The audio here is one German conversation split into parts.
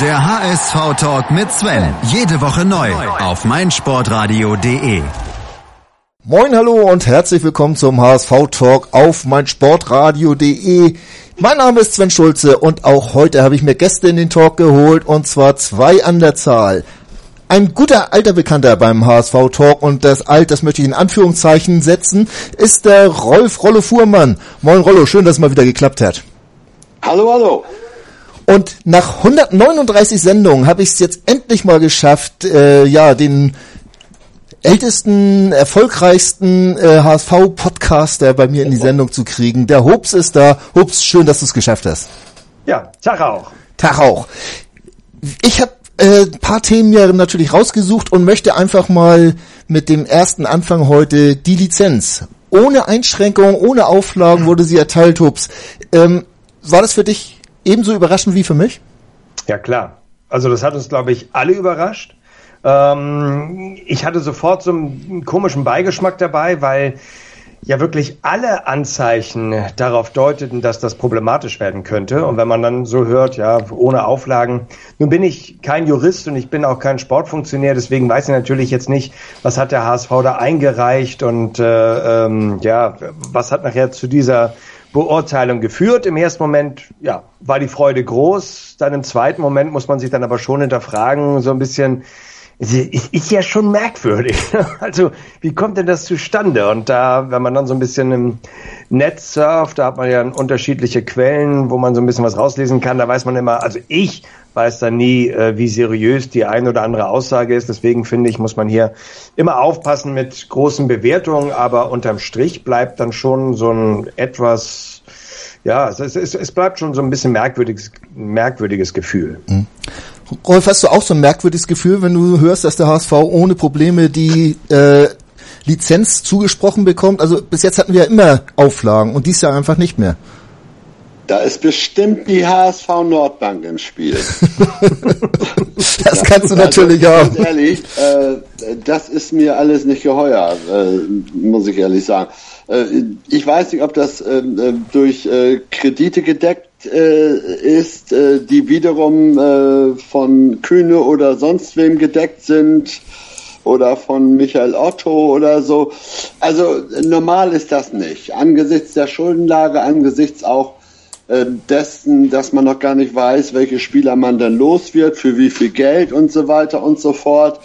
Der HSV-Talk mit Sven. Jede Woche neu auf meinsportradio.de. Moin, hallo und herzlich willkommen zum HSV-Talk auf meinsportradio.de. Mein Name ist Sven Schulze und auch heute habe ich mir Gäste in den Talk geholt und zwar zwei an der Zahl. Ein guter alter Bekannter beim HSV Talk und das alt, das möchte ich in Anführungszeichen setzen, ist der Rolf Rollo Fuhrmann. Moin Rollo, schön, dass es mal wieder geklappt hat. Hallo, hallo. Und nach 139 Sendungen habe ich es jetzt endlich mal geschafft, äh, ja, den ältesten, erfolgreichsten äh, HSV-Podcaster bei mir in die Sendung zu kriegen. Der Hobbs ist da. Hobbs, schön, dass du es geschafft hast. Ja, Tag auch. Tag auch. Ich habe äh, paar Themen ja natürlich rausgesucht und möchte einfach mal mit dem ersten Anfang heute die Lizenz. Ohne Einschränkung, ohne Auflagen wurde sie erteilt, Hobbs. Ähm, war das für dich ebenso überraschend wie für mich? Ja, klar. Also das hat uns, glaube ich, alle überrascht. Ähm, ich hatte sofort so einen komischen Beigeschmack dabei, weil ja wirklich alle Anzeichen darauf deuteten, dass das problematisch werden könnte. Und wenn man dann so hört, ja, ohne Auflagen. Nun bin ich kein Jurist und ich bin auch kein Sportfunktionär, deswegen weiß ich natürlich jetzt nicht, was hat der HSV da eingereicht und äh, ähm, ja, was hat nachher zu dieser Beurteilung geführt. Im ersten Moment, ja, war die Freude groß. Dann im zweiten Moment muss man sich dann aber schon hinterfragen, so ein bisschen, ist ja schon merkwürdig. Also, wie kommt denn das zustande? Und da, wenn man dann so ein bisschen im Netz surft, da hat man ja unterschiedliche Quellen, wo man so ein bisschen was rauslesen kann. Da weiß man immer, also ich weiß dann nie, äh, wie seriös die eine oder andere Aussage ist. Deswegen finde ich, muss man hier immer aufpassen mit großen Bewertungen. Aber unterm Strich bleibt dann schon so ein etwas ja, es, es, es bleibt schon so ein bisschen merkwürdiges, merkwürdiges Gefühl. Mhm. Rolf, hast du auch so ein merkwürdiges Gefühl, wenn du hörst, dass der HSV ohne Probleme die äh, Lizenz zugesprochen bekommt? Also bis jetzt hatten wir ja immer Auflagen und dies Jahr einfach nicht mehr. Da ist bestimmt die HSV Nordbank im Spiel. das kannst du natürlich also, auch. ehrlich, äh, das ist mir alles nicht geheuer, äh, muss ich ehrlich sagen. Äh, ich weiß nicht, ob das äh, durch äh, Kredite gedeckt äh, ist, die wiederum von Kühne oder sonst wem gedeckt sind oder von Michael Otto oder so. Also normal ist das nicht. Angesichts der Schuldenlage, angesichts auch dessen, dass man noch gar nicht weiß, welche Spieler man dann los wird, für wie viel Geld und so weiter und so fort.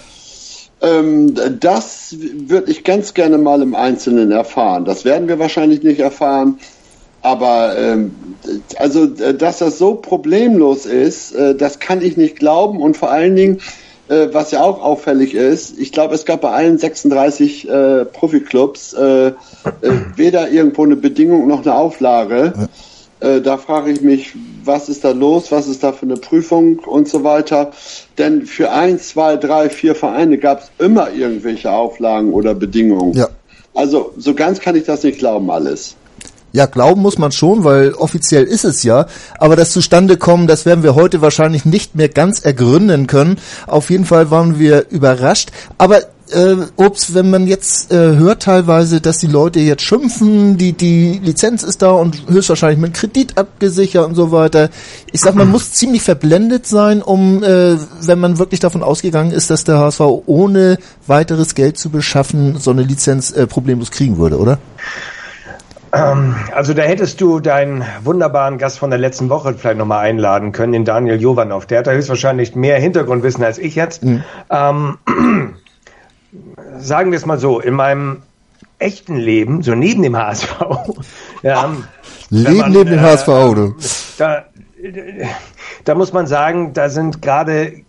Ähm, das würde ich ganz gerne mal im Einzelnen erfahren. Das werden wir wahrscheinlich nicht erfahren. Aber ähm, also, äh, dass das so problemlos ist, äh, das kann ich nicht glauben. Und vor allen Dingen, äh, was ja auch auffällig ist, ich glaube, es gab bei allen 36 äh, Profiklubs äh, äh, weder irgendwo eine Bedingung noch eine Auflage. Äh, da frage ich mich, was ist da los, was ist da für eine Prüfung und so weiter. Denn für ein, zwei, drei, vier Vereine gab es immer irgendwelche Auflagen oder Bedingungen. Ja. Also so ganz kann ich das nicht glauben alles. Ja, glauben muss man schon, weil offiziell ist es ja. Aber das zustande kommen, das werden wir heute wahrscheinlich nicht mehr ganz ergründen können. Auf jeden Fall waren wir überrascht. Aber äh, ups, wenn man jetzt äh, hört teilweise, dass die Leute jetzt schimpfen, die die Lizenz ist da und höchstwahrscheinlich mit Kredit abgesichert und so weiter. Ich sag, man muss ziemlich verblendet sein, um, äh, wenn man wirklich davon ausgegangen ist, dass der HSV ohne weiteres Geld zu beschaffen so eine Lizenz äh, problemlos kriegen würde, oder? Ähm, also da hättest du deinen wunderbaren Gast von der letzten Woche vielleicht nochmal einladen können, den Daniel Jovanov. Der hat da höchstwahrscheinlich mehr Hintergrundwissen als ich jetzt. Mhm. Ähm, sagen wir es mal so, in meinem echten Leben, so neben dem HSV. ja, Leben man, neben dem äh, HSV, du. Da, da muss man sagen, da sind gerade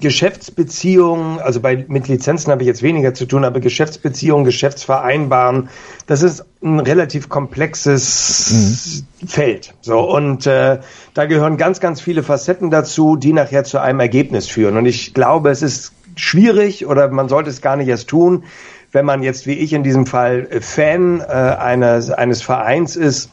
Geschäftsbeziehungen, also bei, mit Lizenzen habe ich jetzt weniger zu tun, aber Geschäftsbeziehungen, Geschäftsvereinbaren, das ist ein relativ komplexes mhm. Feld. So und äh, da gehören ganz, ganz viele Facetten dazu, die nachher zu einem Ergebnis führen. Und ich glaube, es ist schwierig oder man sollte es gar nicht erst tun, wenn man jetzt wie ich in diesem Fall Fan äh, eines, eines Vereins ist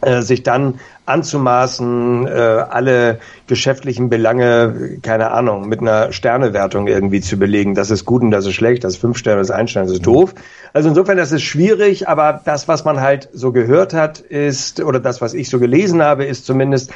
äh, sich dann anzumaßen, äh, alle geschäftlichen Belange, keine Ahnung, mit einer Sternewertung irgendwie zu belegen. Das ist gut und das ist schlecht, das ist fünf Sterne, das ist ein Stern, das ist doof. Also insofern, das ist schwierig, aber das, was man halt so gehört hat, ist, oder das, was ich so gelesen habe, ist zumindest,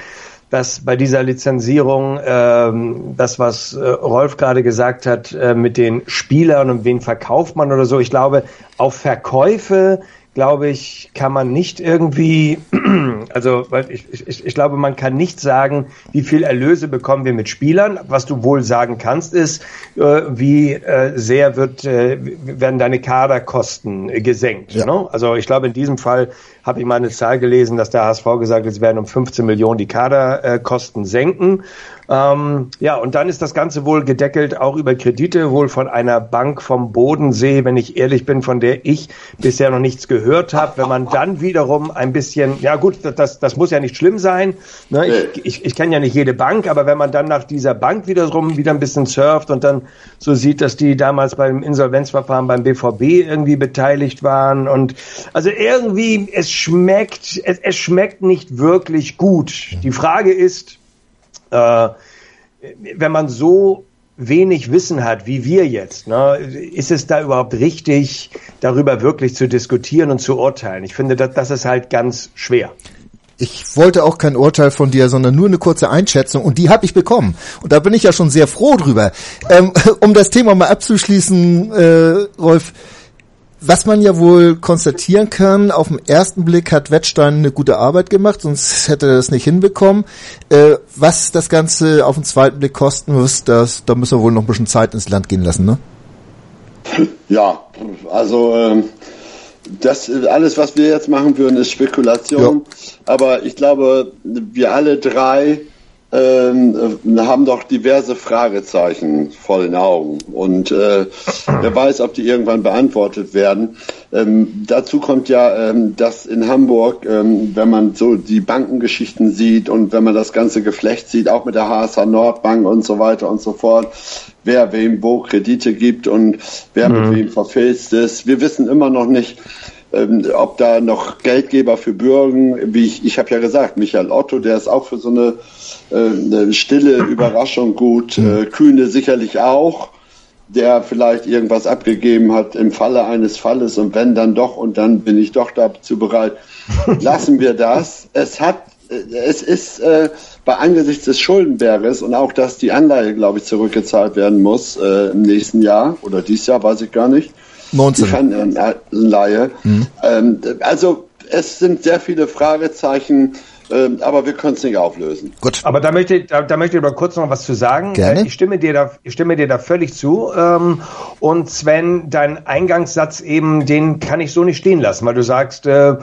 dass bei dieser Lizenzierung ähm, das, was äh, Rolf gerade gesagt hat, äh, mit den Spielern und wen verkauft man oder so, ich glaube, auf Verkäufe glaube ich, kann man nicht irgendwie, also ich, ich, ich glaube, man kann nicht sagen, wie viel Erlöse bekommen wir mit Spielern. Was du wohl sagen kannst, ist, äh, wie äh, sehr wird, äh, werden deine Kaderkosten gesenkt. Ja. Ne? Also ich glaube, in diesem Fall habe ich mal eine Zahl gelesen, dass der HSV gesagt hat, es werden um 15 Millionen die Kaderkosten senken. Ähm, ja, und dann ist das Ganze wohl gedeckelt auch über Kredite, wohl von einer Bank vom Bodensee, wenn ich ehrlich bin, von der ich bisher noch nichts gehört habe. Wenn man dann wiederum ein bisschen, ja gut, das, das muss ja nicht schlimm sein. Ne? Ich, ich, ich kenne ja nicht jede Bank, aber wenn man dann nach dieser Bank wiederum wieder ein bisschen surft und dann so sieht, dass die damals beim Insolvenzverfahren beim BVB irgendwie beteiligt waren und also irgendwie, es schmeckt, es, es schmeckt nicht wirklich gut. Die Frage ist, äh, wenn man so wenig Wissen hat wie wir jetzt, ne, ist es da überhaupt richtig, darüber wirklich zu diskutieren und zu urteilen? Ich finde, das, das ist halt ganz schwer. Ich wollte auch kein Urteil von dir, sondern nur eine kurze Einschätzung und die habe ich bekommen. Und da bin ich ja schon sehr froh drüber. Ähm, um das Thema mal abzuschließen, äh, Rolf, was man ja wohl konstatieren kann, auf den ersten Blick hat Wettstein eine gute Arbeit gemacht, sonst hätte er das nicht hinbekommen. Äh, was das Ganze auf den zweiten Blick kosten muss, das, da müssen wir wohl noch ein bisschen Zeit ins Land gehen lassen, ne? Ja, also ähm, das alles, was wir jetzt machen würden, ist Spekulation. Ja. Aber ich glaube, wir alle drei ähm, äh, haben doch diverse Fragezeichen vor den Augen. Und äh, wer weiß, ob die irgendwann beantwortet werden. Ähm, dazu kommt ja, ähm, dass in Hamburg, ähm, wenn man so die Bankengeschichten sieht und wenn man das ganze Geflecht sieht, auch mit der HSH Nordbank und so weiter und so fort, wer wem wo Kredite gibt und wer mhm. mit wem verfilzt ist. Wir wissen immer noch nicht, ähm, ob da noch Geldgeber für Bürgen, wie ich, ich habe ja gesagt, Michael Otto, der ist auch für so eine, äh, eine stille Überraschung gut, äh, Kühne sicherlich auch, der vielleicht irgendwas abgegeben hat im Falle eines Falles und wenn dann doch und dann bin ich doch dazu bereit, lassen wir das. Es hat, äh, es ist äh, bei angesichts des Schuldenberges und auch, dass die Anleihe, glaube ich, zurückgezahlt werden muss äh, im nächsten Jahr oder dieses Jahr, weiß ich gar nicht 19. Die Fanleihe. Mhm. Ähm, also es sind sehr viele Fragezeichen, ähm, aber wir können es nicht auflösen. Gut. Aber da möchte, ich, da, da, möchte ich aber kurz noch was zu sagen. Gerne. Äh, ich stimme dir da, ich stimme dir da völlig zu. Ähm, und Sven, dein Eingangssatz eben, den kann ich so nicht stehen lassen, weil du sagst, äh,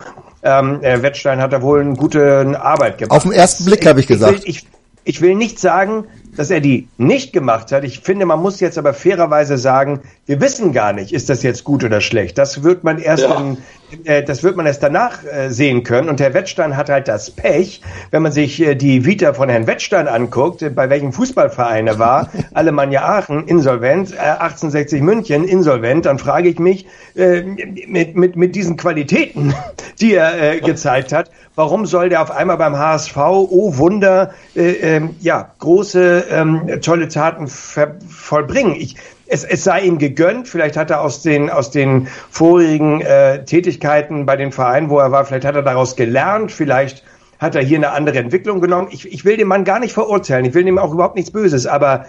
ähm, Wettstein hat da wohl eine gute Arbeit gemacht. Auf den ersten Blick habe ich gesagt. Ich will, ich, ich will nicht sagen, dass er die nicht gemacht hat. Ich finde, man muss jetzt aber fairerweise sagen, wir wissen gar nicht, ist das jetzt gut oder schlecht. Das wird man erst, ja. in, äh, das wird man erst danach äh, sehen können. Und Herr Wettstein hat halt das Pech, wenn man sich äh, die Vita von Herrn Wettstein anguckt, äh, bei welchem Fußballverein er war, Alemannia Aachen, insolvent, 1860 München, insolvent, dann frage ich mich, äh, mit, mit, mit diesen Qualitäten, die er äh, gezeigt hat, warum soll der auf einmal beim HSV, oh Wunder, ähm, ja, große ähm, tolle Taten vollbringen. Ich, es, es sei ihm gegönnt, vielleicht hat er aus den, aus den vorigen äh, Tätigkeiten bei den Vereinen, wo er war, vielleicht hat er daraus gelernt, vielleicht hat er hier eine andere Entwicklung genommen. Ich, ich will den Mann gar nicht verurteilen, ich will ihm auch überhaupt nichts Böses, aber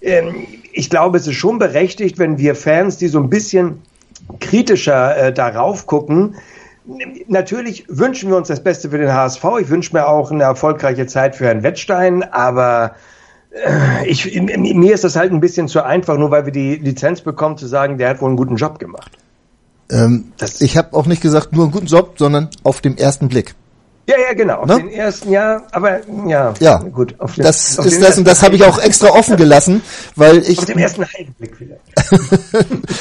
ähm, ich glaube, es ist schon berechtigt, wenn wir Fans, die so ein bisschen kritischer äh, darauf gucken, Natürlich wünschen wir uns das Beste für den HSV. Ich wünsche mir auch eine erfolgreiche Zeit für Herrn Wettstein, aber ich, mir ist das halt ein bisschen zu einfach, nur weil wir die Lizenz bekommen, zu sagen, der hat wohl einen guten Job gemacht. Ähm, ich habe auch nicht gesagt nur einen guten Job, sondern auf dem ersten Blick. Ja, ja, genau. Auf ne? den ersten, ja, aber ja, ja. gut. Auf den, das auf ist das und das habe ich auch extra offen gelassen, weil ich auf dem ersten Blick vielleicht.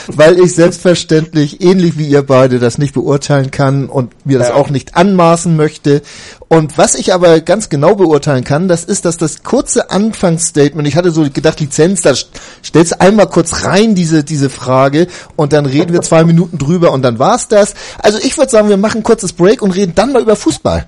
weil ich selbstverständlich ähnlich wie ihr beide das nicht beurteilen kann und mir das auch nicht anmaßen möchte. Und was ich aber ganz genau beurteilen kann, das ist, dass das kurze Anfangsstatement, ich hatte so gedacht, Lizenz, da stellst einmal kurz rein diese diese Frage und dann reden wir zwei Minuten drüber und dann war's das. Also ich würde sagen, wir machen ein kurzes Break und reden dann mal über Fußball.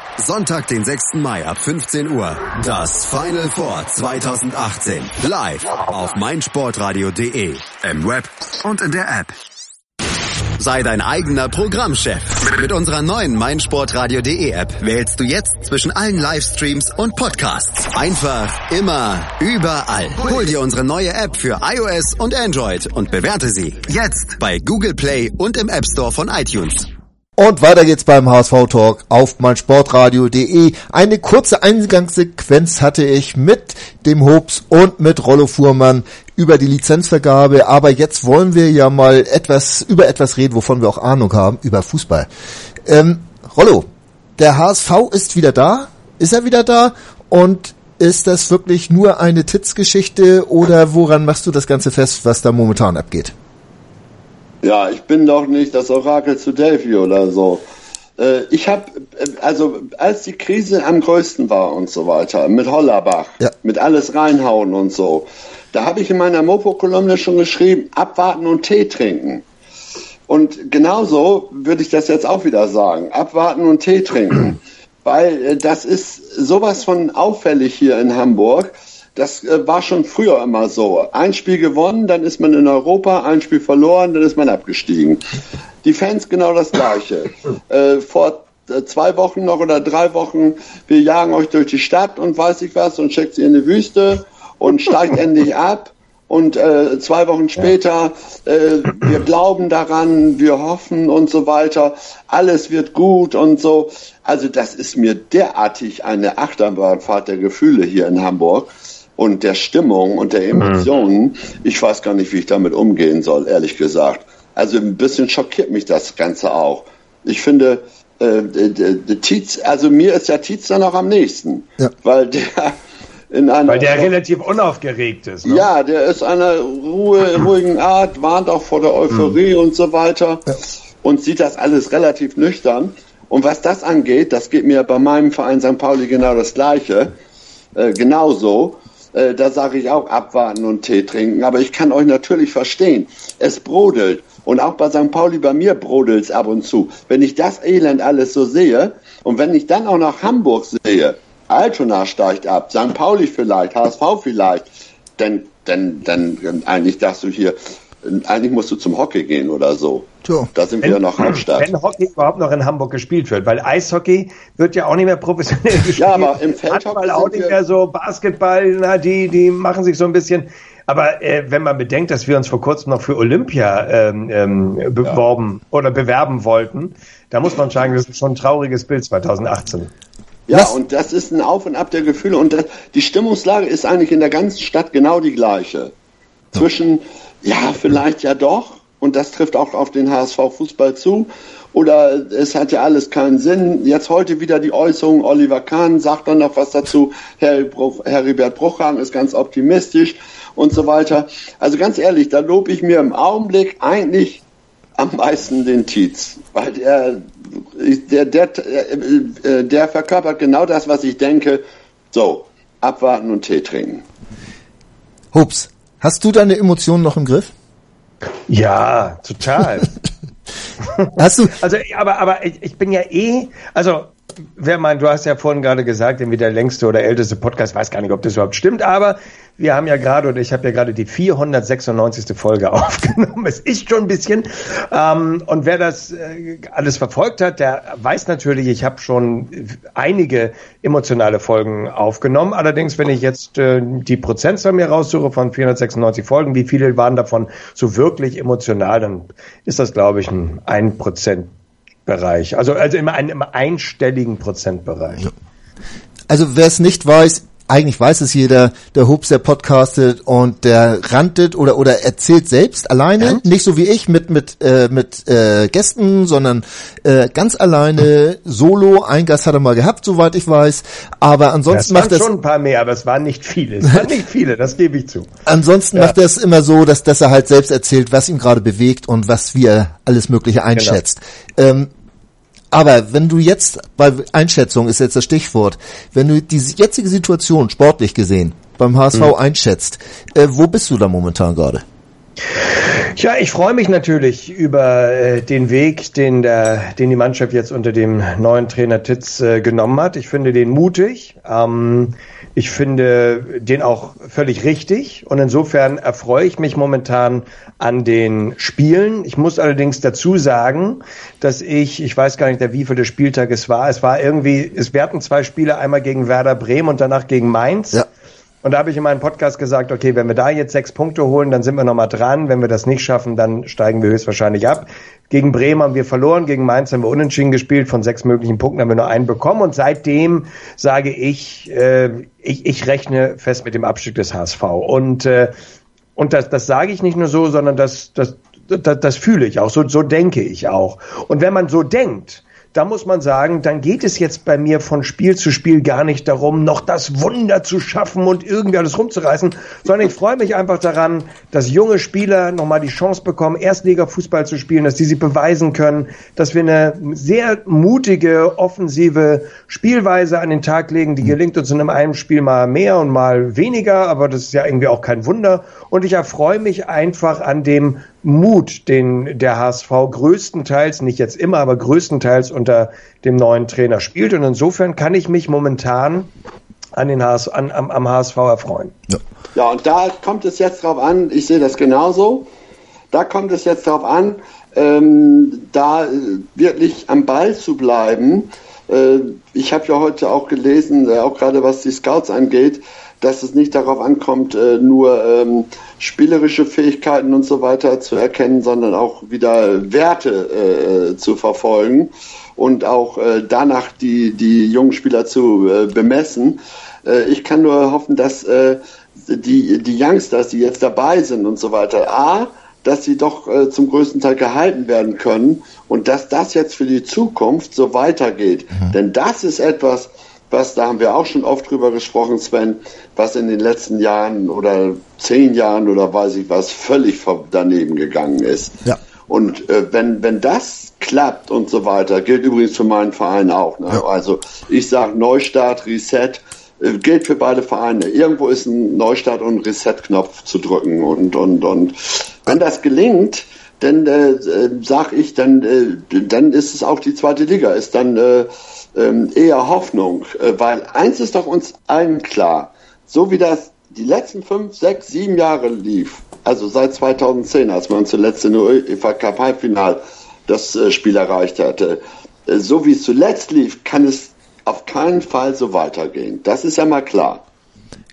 Sonntag, den 6. Mai ab 15 Uhr. Das Final Four 2018. Live auf meinsportradio.de. Im Web und in der App. Sei dein eigener Programmchef. Mit unserer neuen meinsportradio.de App wählst du jetzt zwischen allen Livestreams und Podcasts. Einfach, immer, überall. Hol dir unsere neue App für iOS und Android und bewerte sie jetzt bei Google Play und im App Store von iTunes. Und weiter geht's beim HSV Talk auf meinsportradio.de. Eine kurze Eingangssequenz hatte ich mit dem Hobbs und mit Rollo Fuhrmann über die Lizenzvergabe, aber jetzt wollen wir ja mal etwas über etwas reden, wovon wir auch Ahnung haben, über Fußball. Ähm, Rollo, der HSV ist wieder da? Ist er wieder da? Und ist das wirklich nur eine Titz-Geschichte oder woran machst du das Ganze fest, was da momentan abgeht? Ja, ich bin doch nicht das Orakel zu Delphi oder so. Äh, ich habe, also als die Krise am größten war und so weiter, mit Hollerbach, ja. mit alles reinhauen und so, da habe ich in meiner Mopo-Kolumne schon geschrieben, abwarten und Tee trinken. Und genauso würde ich das jetzt auch wieder sagen, abwarten und Tee trinken. Weil äh, das ist sowas von auffällig hier in Hamburg das äh, war schon früher immer so. Ein Spiel gewonnen, dann ist man in Europa, ein Spiel verloren, dann ist man abgestiegen. Die Fans genau das Gleiche. Äh, vor äh, zwei Wochen noch oder drei Wochen, wir jagen euch durch die Stadt und weiß ich was und schickt sie in die Wüste und steigt endlich ab. Und äh, zwei Wochen später, äh, wir glauben daran, wir hoffen und so weiter, alles wird gut und so. Also das ist mir derartig eine Achterbahnfahrt der Gefühle hier in Hamburg und der Stimmung und der Emotionen. Mhm. Ich weiß gar nicht, wie ich damit umgehen soll, ehrlich gesagt. Also ein bisschen schockiert mich das Ganze auch. Ich finde, äh, der Tietz, also mir ist der Tietz dann auch am nächsten, ja. weil der in einer, weil der relativ unaufgeregt ist. Ne? Ja, der ist einer Ruhe, ruhigen Art, warnt auch vor der Euphorie mhm. und so weiter ja. und sieht das alles relativ nüchtern. Und was das angeht, das geht mir bei meinem Verein St. Pauli genau das Gleiche, äh, genauso. Äh, da sage ich auch abwarten und Tee trinken. Aber ich kann euch natürlich verstehen. Es brodelt. Und auch bei St. Pauli, bei mir brodelt es ab und zu. Wenn ich das Elend alles so sehe und wenn ich dann auch nach Hamburg sehe, Altona steigt ab, St. Pauli vielleicht, HSV vielleicht, dann, dann, dann eigentlich darfst du hier, eigentlich musst du zum Hockey gehen oder so. So. Da sind wenn, wir noch Hauptstadt. Wenn Hockey überhaupt noch in Hamburg gespielt wird, weil Eishockey wird ja auch nicht mehr professionell gespielt. Ja, aber im Feldhockey auch nicht mehr so Basketball, na, die, die machen sich so ein bisschen. Aber äh, wenn man bedenkt, dass wir uns vor kurzem noch für Olympia ähm, ähm, beworben ja. oder bewerben wollten, da muss man sagen, das ist schon ein trauriges Bild 2018. Ja, Was? und das ist ein Auf und Ab der Gefühle. Und das, die Stimmungslage ist eigentlich in der ganzen Stadt genau die gleiche. Zwischen, ja, vielleicht ja doch, und das trifft auch auf den HSV Fußball zu. Oder es hat ja alles keinen Sinn. Jetzt heute wieder die Äußerung, Oliver Kahn sagt dann noch was dazu, Herr Bruch, Heribert Bruchhang ist ganz optimistisch und so weiter. Also ganz ehrlich, da lobe ich mir im Augenblick eigentlich am meisten den Tietz, weil der, der, der, äh, der verkörpert genau das, was ich denke. So, abwarten und Tee trinken. Hups, hast du deine Emotionen noch im Griff? Ja, total. Hast du? Also, aber, aber ich, ich bin ja eh, also wer meint, du hast ja vorhin gerade gesagt, irgendwie der längste oder älteste Podcast, weiß gar nicht, ob das überhaupt stimmt, aber wir haben ja gerade, oder ich habe ja gerade die 496. Folge aufgenommen. Es ist schon ein bisschen. Ähm, und wer das äh, alles verfolgt hat, der weiß natürlich, ich habe schon einige emotionale Folgen aufgenommen. Allerdings, wenn ich jetzt äh, die Prozentzahl mir raussuche von 496 Folgen, wie viele waren davon so wirklich emotional, dann ist das, glaube ich, ein 1% Bereich. Also, also immer ein, im einstelligen Prozentbereich. Also wer es nicht weiß, eigentlich weiß es jeder, der Hubs, der podcastet und der rantet oder oder erzählt selbst alleine, ja. nicht so wie ich mit mit äh, mit äh, Gästen, sondern äh, ganz alleine solo. Ein Gast hat er mal gehabt, soweit ich weiß, aber ansonsten macht er schon ein paar mehr, aber es waren nicht viele. Es waren nicht viele, das gebe ich zu. Ansonsten ja. macht er es immer so, dass dass er halt selbst erzählt, was ihn gerade bewegt und was wie er alles Mögliche einschätzt. Genau. Ähm, aber wenn du jetzt, bei Einschätzung ist jetzt das Stichwort, wenn du die jetzige Situation sportlich gesehen beim HSV mhm. einschätzt, äh, wo bist du da momentan gerade? Ja, ich freue mich natürlich über äh, den Weg, den, der, den die Mannschaft jetzt unter dem neuen Trainer Titz äh, genommen hat. Ich finde den mutig. Ähm, ich finde den auch völlig richtig und insofern erfreue ich mich momentan an den Spielen. Ich muss allerdings dazu sagen, dass ich, ich weiß gar nicht, der wievielte Spieltag es war. Es war irgendwie, es werden zwei Spiele, einmal gegen Werder Bremen und danach gegen Mainz. Ja. Und da habe ich in meinem Podcast gesagt, okay, wenn wir da jetzt sechs Punkte holen, dann sind wir nochmal dran. Wenn wir das nicht schaffen, dann steigen wir höchstwahrscheinlich ab. Gegen Bremen haben wir verloren, gegen Mainz haben wir unentschieden gespielt. Von sechs möglichen Punkten haben wir nur einen bekommen. Und seitdem sage ich, äh, ich, ich rechne fest mit dem Abstieg des HSV. Und, äh, und das, das sage ich nicht nur so, sondern das, das, das, das fühle ich auch. So, so denke ich auch. Und wenn man so denkt, da muss man sagen, dann geht es jetzt bei mir von Spiel zu Spiel gar nicht darum, noch das Wunder zu schaffen und irgendwie alles rumzureißen, sondern ich freue mich einfach daran, dass junge Spieler nochmal die Chance bekommen, Erstliga-Fußball zu spielen, dass die sich beweisen können, dass wir eine sehr mutige, offensive Spielweise an den Tag legen, die gelingt uns in einem Spiel mal mehr und mal weniger, aber das ist ja irgendwie auch kein Wunder. Und ich erfreue mich einfach an dem Mut, den der HSV größtenteils, nicht jetzt immer, aber größtenteils unter dem neuen Trainer spielt. Und insofern kann ich mich momentan an den HS, an, am, am HSV erfreuen. Ja. ja, und da kommt es jetzt drauf an, ich sehe das genauso, da kommt es jetzt drauf an, ähm, da wirklich am Ball zu bleiben. Äh, ich habe ja heute auch gelesen, äh, auch gerade was die Scouts angeht, dass es nicht darauf ankommt, äh, nur ähm, spielerische Fähigkeiten und so weiter zu erkennen, sondern auch wieder Werte äh, zu verfolgen und auch äh, danach die, die jungen Spieler zu äh, bemessen. Äh, ich kann nur hoffen, dass äh, die, die Youngsters, die jetzt dabei sind und so weiter, A, dass sie doch äh, zum größten Teil gehalten werden können und dass das jetzt für die Zukunft so weitergeht. Mhm. Denn das ist etwas, was, da haben wir auch schon oft drüber gesprochen, Sven, was in den letzten Jahren oder zehn Jahren oder weiß ich was völlig daneben gegangen ist. Ja. Und äh, wenn, wenn das klappt und so weiter, gilt übrigens für meinen Verein auch. Ne? Ja. Also ich sage Neustart, Reset, äh, gilt für beide Vereine. Irgendwo ist ein Neustart und Reset-Knopf zu drücken. Und, und, und wenn das gelingt, dann äh, äh sag ich, dann, äh, dann ist es auch die zweite Liga, ist dann äh, eher Hoffnung, äh, weil eins ist doch uns allen klar, so wie das die letzten fünf, sechs, sieben Jahre lief, also seit 2010, als man zuletzt in der UEFA Cup Halbfinal das äh, Spiel erreicht hatte, äh, so wie es zuletzt lief, kann es auf keinen Fall so weitergehen. Das ist ja mal klar.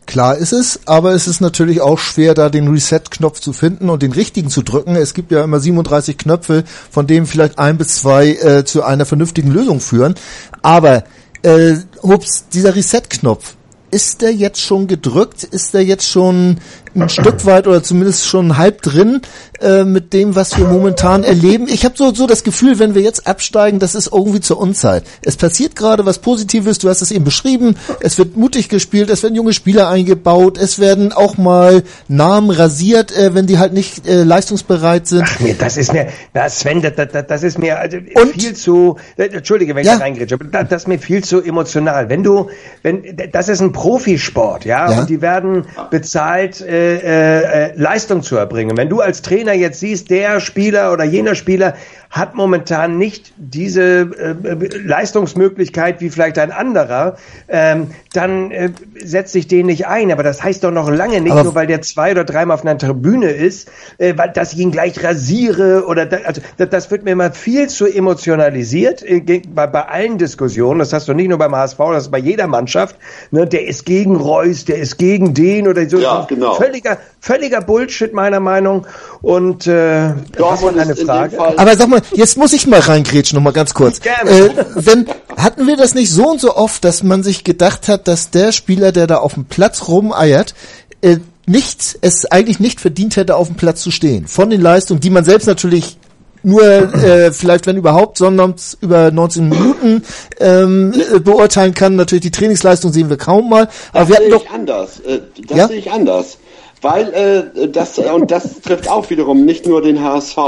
Klar ist es, aber es ist natürlich auch schwer, da den Reset-Knopf zu finden und den richtigen zu drücken. Es gibt ja immer 37 Knöpfe, von denen vielleicht ein bis zwei äh, zu einer vernünftigen Lösung führen. Aber äh, ups, dieser Reset-Knopf, ist der jetzt schon gedrückt? Ist der jetzt schon ein Stück weit oder zumindest schon halb drin äh, mit dem, was wir momentan erleben? Ich habe so, so das Gefühl, wenn wir jetzt absteigen, das ist irgendwie zur Unzeit. Es passiert gerade was Positives, du hast es eben beschrieben, es wird mutig gespielt, es werden junge Spieler eingebaut, es werden auch mal Namen rasiert, äh, wenn die halt nicht äh, leistungsbereit sind. Ach nee, das ist mir, das, Sven, das, das, das ist mir also Und, viel zu, äh, entschuldige, wenn ich ja. da reingrätsche, aber das, das ist mir viel zu emotional. Wenn du, wenn, das ist ein Profisport, ja, ja. und die werden bezahlt, äh, äh, äh, Leistung zu erbringen. Wenn du als Trainer jetzt siehst, der Spieler oder jener Spieler hat momentan nicht diese äh, Leistungsmöglichkeit wie vielleicht ein anderer, ähm, dann äh, setzt sich den nicht ein. Aber das heißt doch noch lange nicht, Aber nur weil der zwei oder dreimal auf einer Tribüne ist, äh, weil, dass ich ihn gleich rasiere oder da, also das, das wird mir immer viel zu emotionalisiert äh, bei, bei allen Diskussionen. Das hast du nicht nur beim HSV, das ist bei jeder Mannschaft. Ne, der ist gegen Reus, der ist gegen den oder so. Ja, genau völliger, völliger Bullshit meiner Meinung. Und äh, Dortmund eine ist in Frage. dem Fall Aber sag mal, jetzt muss ich mal reingrätschen, noch mal ganz kurz. Gerne. Äh, wenn, hatten wir das nicht so und so oft, dass man sich gedacht hat, dass der Spieler, der da auf dem Platz rumeiert, äh, nicht, es eigentlich nicht verdient hätte, auf dem Platz zu stehen. Von den Leistungen, die man selbst natürlich nur äh, vielleicht, wenn überhaupt, sondern über 19 Minuten ähm, äh, beurteilen kann. Natürlich die Trainingsleistung sehen wir kaum mal. Aber Das wir hatten sehe doch ich anders. Äh, Das Ja? sehe ich anders. Weil äh, das, und das trifft auch wiederum nicht nur den HSV.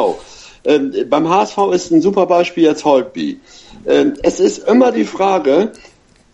Ähm, beim HSV ist ein super Beispiel jetzt Holtby. Ähm, es ist immer die Frage,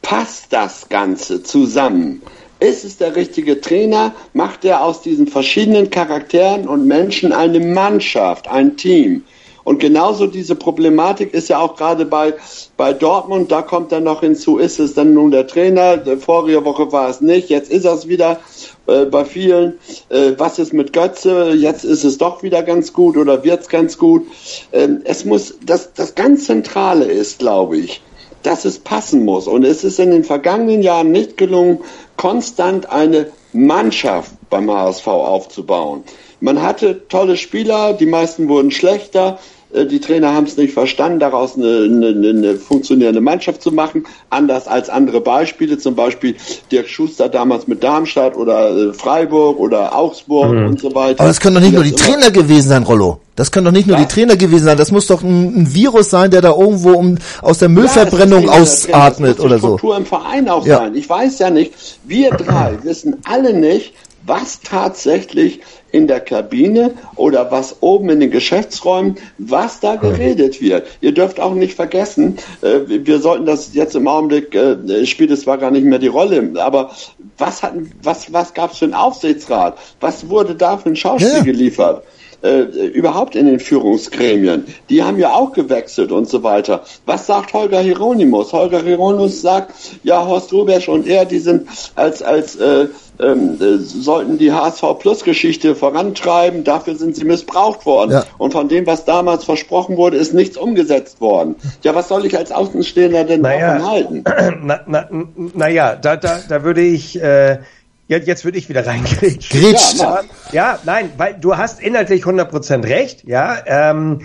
passt das Ganze zusammen? Ist es der richtige Trainer? Macht er aus diesen verschiedenen Charakteren und Menschen eine Mannschaft, ein Team? Und genauso diese Problematik ist ja auch gerade bei, bei Dortmund, da kommt dann noch hinzu, ist es dann nun der Trainer, der vorige Woche war es nicht, jetzt ist es wieder äh, bei vielen, äh, was ist mit Götze, jetzt ist es doch wieder ganz gut oder wird's ganz gut. Ähm, es muss, das, das ganz Zentrale ist, glaube ich, dass es passen muss. Und es ist in den vergangenen Jahren nicht gelungen, konstant eine Mannschaft beim HSV aufzubauen. Man hatte tolle Spieler, die meisten wurden schlechter. Äh, Die Trainer haben es nicht verstanden, daraus eine, eine, eine funktionierende Mannschaft zu machen. Anders als andere Beispiele, zum Beispiel Dirk Schuster damals mit Darmstadt oder äh, Freiburg oder Augsburg und so weiter. Aber das können doch nicht nur die Trainer gewesen sein, Rollo. Das können doch nicht nur Ja. die Trainer gewesen sein. Das muss doch ein, ein Virus sein, der da irgendwo um, aus der Ja, Müllverbrennung es ist eben der Trainer. ausatmet Das muss oder die so. Struktur im Verein auch Ja. sein. Ich weiß ja nicht, wir drei wissen alle nicht, was tatsächlich in der Kabine oder was oben in den Geschäftsräumen, was da geredet wird. Ihr dürft auch nicht vergessen, äh, wir sollten das jetzt im Augenblick, äh, spielt es zwar gar nicht mehr die Rolle, aber was hatten, was, was gab es für einen Aufsichtsrat? Was wurde da für ein Schauspiel Ja. geliefert? Äh, überhaupt in den Führungsgremien. Die haben ja auch gewechselt und so weiter. Was sagt Holger Hieronymus? Holger Hieronymus sagt, ja, Horst Rubesch und er, die sind als, als äh, ähm, äh, sollten die HSV Plus Geschichte vorantreiben, dafür sind sie missbraucht worden. Ja. Und von dem, was damals versprochen wurde, ist nichts umgesetzt worden. Ja, was soll ich als Außenstehender denn Naja. davon halten? Na, na, naja, da, da, da würde ich, äh, jetzt, jetzt würde ich wieder reingrätschen. Grätscht. Ja, Ja, nein, weil du hast inhaltlich 100% recht, ja. Ähm,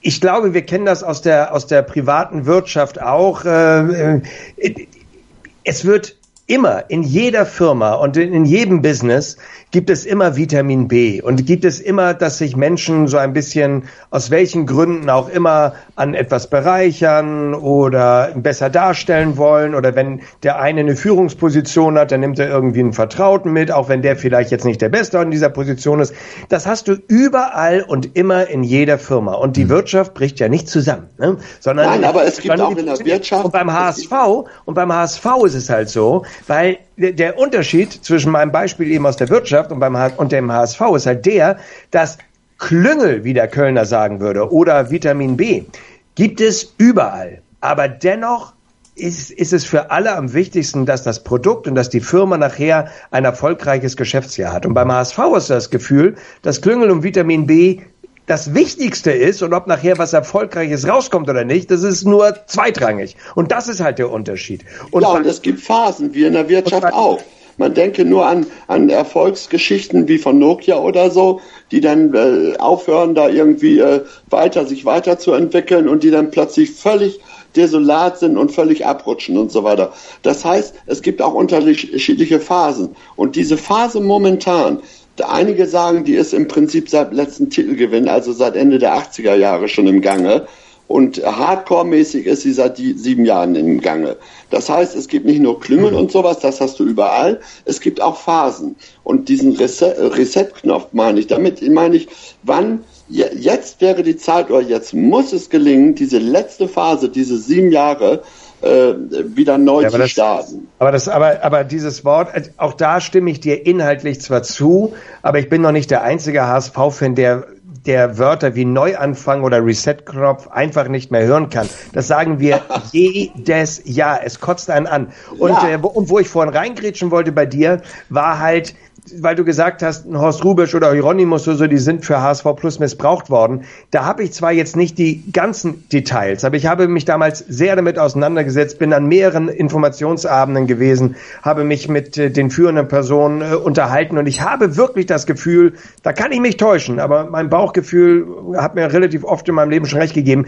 ich glaube, wir kennen das aus der, aus der privaten Wirtschaft auch. Äh, äh, es wird immer in jeder Firma und in jedem Business gibt es immer Vitamin B? Und gibt es immer, dass sich Menschen so ein bisschen aus welchen Gründen auch immer an etwas bereichern oder besser darstellen wollen? Oder wenn der eine eine Führungsposition hat, dann nimmt er irgendwie einen Vertrauten mit, auch wenn der vielleicht jetzt nicht der Beste in dieser Position ist. Das hast du überall und immer in jeder Firma. Und die Wirtschaft bricht ja nicht zusammen, ne? sondern Nein, aber es gibt auch in der Wirtschaft- und beim HSV und beim HSV ist es halt so, weil der, Unterschied zwischen meinem Beispiel eben aus der Wirtschaft und beim und dem HSV ist halt der, dass Klüngel, wie der Kölner sagen würde, oder Vitamin B, gibt es überall. Aber dennoch ist, ist es für alle am wichtigsten, dass das Produkt und dass die Firma nachher ein erfolgreiches Geschäftsjahr hat. Und beim HSV ist das Gefühl, dass Klüngel und Vitamin B das Wichtigste ist und ob nachher was Erfolgreiches rauskommt oder nicht, das ist nur zweitrangig. Und das ist halt der Unterschied. Und ja, und es gibt Phasen, wie in der Wirtschaft auch. Man denke nur an, an Erfolgsgeschichten wie von Nokia oder so, die dann äh, aufhören, da irgendwie äh, weiter, sich weiterzuentwickeln und die dann plötzlich völlig desolat sind und völlig abrutschen und so weiter. Das heißt, es gibt auch unterschiedliche Phasen. Und diese Phase momentan, einige sagen, die ist im Prinzip seit letzten Titelgewinn, also seit Ende der 80er Jahre schon im Gange. Und Hardcore-mäßig ist sie seit die sieben Jahren im Gange. Das heißt, es gibt nicht nur Klüngel und sowas, das hast du überall. Es gibt auch Phasen. Und diesen Reset- Reset-Knopf meine ich. Damit meine ich, wann, je- jetzt wäre die Zeit oder jetzt muss es gelingen, diese letzte Phase, diese sieben Jahre, äh, wieder neu Ja, aber zu das- starten. Aber das, aber, aber dieses Wort, äh, auch da stimme ich dir inhaltlich zwar zu, aber ich bin noch nicht der einzige HSV-Fan, der der Wörter wie Neuanfang oder Reset-Knopf einfach nicht mehr hören kann. Das sagen wir jedes Jahr. Es kotzt einen an. Und, Ja. äh, wo, und wo ich vorhin reingrätschen wollte bei dir, war halt weil du gesagt hast, Horst Rubisch oder Hieronymus oder so, die sind für HSV Plus missbraucht worden. Da habe ich zwar jetzt nicht die ganzen Details, aber ich habe mich damals sehr damit auseinandergesetzt, bin an mehreren Informationsabenden gewesen, habe mich mit äh, den führenden Personen äh, unterhalten und ich habe wirklich das Gefühl, da kann ich mich täuschen, aber mein Bauchgefühl hat mir relativ oft in meinem Leben schon recht gegeben.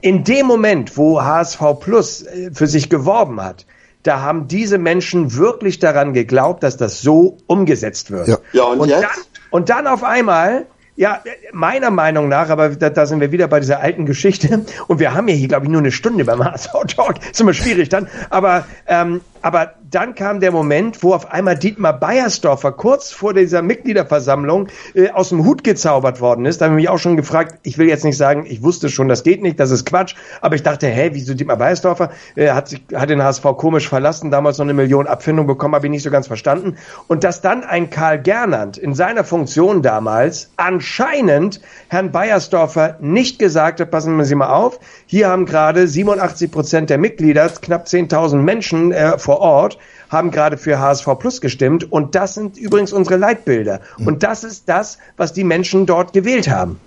In dem Moment, wo HSV Plus äh, für sich geworben hat, da haben diese Menschen wirklich daran geglaubt, dass das so umgesetzt wird. Ja, ja und, und jetzt? Dann, und dann auf einmal ja, meiner Meinung nach, aber da, da sind wir wieder bei dieser alten Geschichte. Und wir haben ja hier, glaube ich, nur eine Stunde beim HSV Talk. Ist immer schwierig dann. Aber, ähm, aber dann kam der Moment, wo auf einmal Dietmar Beiersdorfer kurz vor dieser Mitgliederversammlung äh, aus dem Hut gezaubert worden ist. Da habe ich mich auch schon gefragt, ich will jetzt nicht sagen, ich wusste schon, das geht nicht, das ist Quatsch. Aber ich dachte, hä, wieso Dietmar Beiersdorfer äh, hat, sich, hat den HSV komisch verlassen, damals noch eine Million Abfindung bekommen, habe ich nicht so ganz verstanden. Und dass dann ein Karl Gernand in seiner Funktion damals anscheinend Herrn Beiersdorfer nicht gesagt hat, passen Sie mal auf, hier haben gerade 87 Prozent der Mitglieder, knapp 10.000 Menschen äh, vor Ort, haben gerade für HSV Plus gestimmt und das sind übrigens unsere Leitbilder. Und das ist das, was die Menschen dort gewählt haben.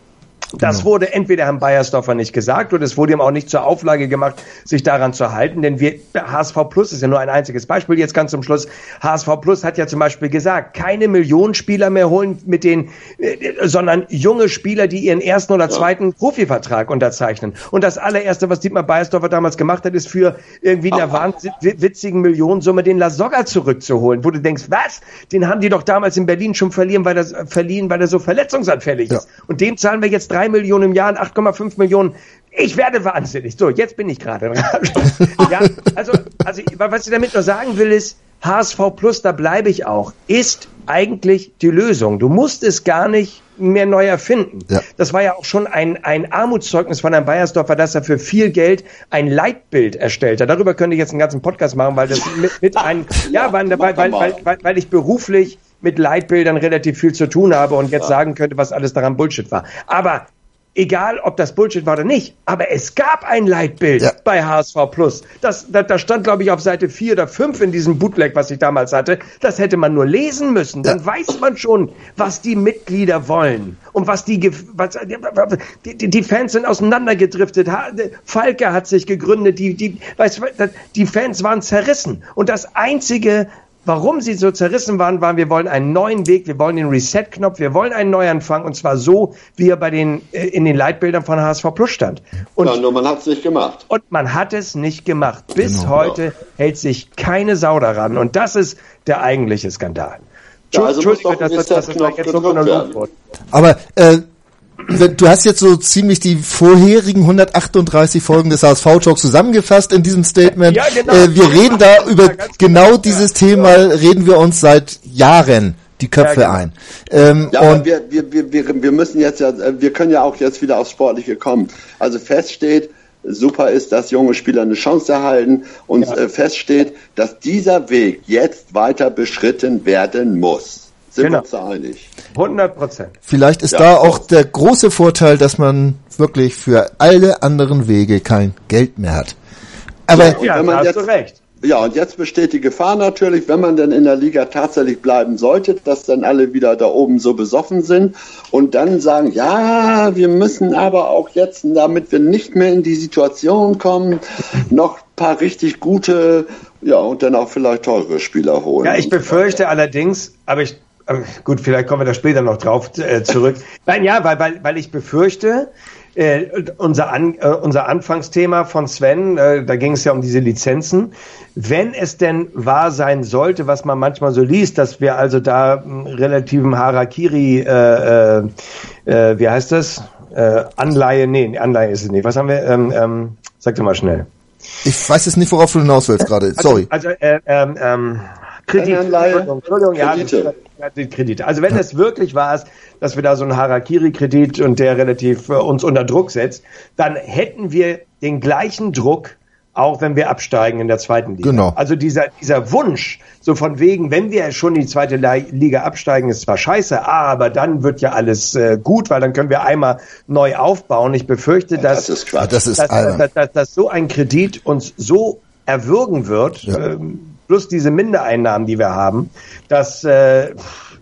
Das genau. wurde entweder Herrn Beiersdorfer nicht gesagt oder es wurde ihm auch nicht zur Auflage gemacht, sich daran zu halten, denn wir, HSV Plus ist ja nur ein einziges Beispiel. Jetzt ganz zum Schluss. HSV Plus hat ja zum Beispiel gesagt, keine Millionen Spieler mehr holen mit den, äh, sondern junge Spieler, die ihren ersten oder zweiten ja. Profivertrag unterzeichnen. Und das allererste, was Dietmar Beiersdorfer damals gemacht hat, ist für irgendwie eine wahnwitzigen Millionensumme den Lasogga zurückzuholen, wo du denkst, was? Den haben die doch damals in Berlin schon verlieren, weil das, verliehen, weil er so verletzungsanfällig ja. ist. Und dem zahlen wir jetzt drei Millionen im Jahr, 8,5 Millionen. Ich werde wahnsinnig. So, jetzt bin ich gerade. ja, also, also, was ich damit nur sagen will, ist, HSV Plus, da bleibe ich auch, ist eigentlich die Lösung. Du musst es gar nicht mehr neu erfinden. Ja. Das war ja auch schon ein, ein Armutszeugnis von Herrn Beiersdorfer, dass er für viel Geld ein Leitbild erstellt hat. Darüber könnte ich jetzt einen ganzen Podcast machen, weil das mit, mit einem, ja, weil, weil, weil, weil, weil ich beruflich mit Leitbildern relativ viel zu tun habe und jetzt ja. sagen könnte, was alles daran Bullshit war. Aber egal ob das Bullshit war oder nicht, aber es gab ein Leitbild ja. bei HSV Plus. Das, da, da stand, glaube ich, auf Seite 4 oder 5 in diesem Bootleg, was ich damals hatte. Das hätte man nur lesen müssen. Dann ja. weiß man schon, was die Mitglieder wollen und was die, was, die, die Fans sind auseinandergedriftet. Falke hat sich gegründet. Die, die, weißt, die Fans waren zerrissen. Und das einzige, Warum sie so zerrissen waren, waren, wir wollen einen neuen Weg, wir wollen den Reset-Knopf, wir wollen einen Neuanfang und zwar so, wie er bei den, äh, in den Leitbildern von HSV Plus stand. Und, ja, nur man hat es nicht gemacht. Und man hat es nicht gemacht. Bis genau. heute hält sich keine Sau daran und das ist der eigentliche Skandal. Ja, also Entschuldigung, dass das, das, das jetzt so monolog wurde. Aber äh, du hast jetzt so ziemlich die vorherigen 138 Folgen des HSV Talks zusammengefasst in diesem Statement. Ja, genau. Äh, wir reden da über ja, genau, genau dieses Thema, reden wir uns seit Jahren die Köpfe ja, genau. ein. Ähm, ja, aber wir, wir, wir, wir müssen jetzt ja, wir können ja auch jetzt wieder aufs Sportliche kommen. Also feststeht, super ist, dass junge Spieler eine Chance erhalten und ja. äh, feststeht, dass dieser Weg jetzt weiter beschritten werden muss. Sind genau. wir uns da einig? 100 Prozent. Vielleicht ist ja, da auch der große Vorteil, dass man wirklich für alle anderen Wege kein Geld mehr hat. Aber ja, ja hast jetzt, du recht. Ja, und jetzt besteht die Gefahr natürlich, wenn man dann in der Liga tatsächlich bleiben sollte, dass dann alle wieder da oben so besoffen sind und dann sagen, ja, wir müssen aber auch jetzt, damit wir nicht mehr in die Situation kommen, noch ein paar richtig gute, ja, und dann auch vielleicht teure Spieler holen. Ja, ich befürchte allerdings, aber ich gut, vielleicht kommen wir da später noch drauf äh, zurück. Nein, ja, weil, weil, weil ich befürchte, äh, unser, An, äh, unser Anfangsthema von Sven, äh, da ging es ja um diese Lizenzen. Wenn es denn wahr sein sollte, was man manchmal so liest, dass wir also da relativen Harakiri, äh, äh, äh, wie heißt das? Äh, Anleihe, nee, Anleihe ist es nicht. Was haben wir? Ähm, ähm, sag dir mal schnell. Ich weiß jetzt nicht, worauf du hinaus willst gerade. Also, Sorry. Also, äh, ähm, ähm, Kredit. Entschuldigung, Entschuldigung, ja, Kredite. Also wenn es wirklich war, ist, dass wir da so einen Harakiri-Kredit und der relativ äh, uns unter Druck setzt, dann hätten wir den gleichen Druck, auch wenn wir absteigen in der zweiten Liga. Genau. Also dieser, dieser Wunsch, so von wegen, wenn wir schon in die zweite Liga absteigen, ist zwar scheiße, aber dann wird ja alles äh, gut, weil dann können wir einmal neu aufbauen. Ich befürchte, dass, das ist Quatsch. Das ist dass, dass, dass, dass so ein Kredit uns so erwürgen wird, ja. ähm, plus diese Mindereinnahmen, die wir haben, dass äh,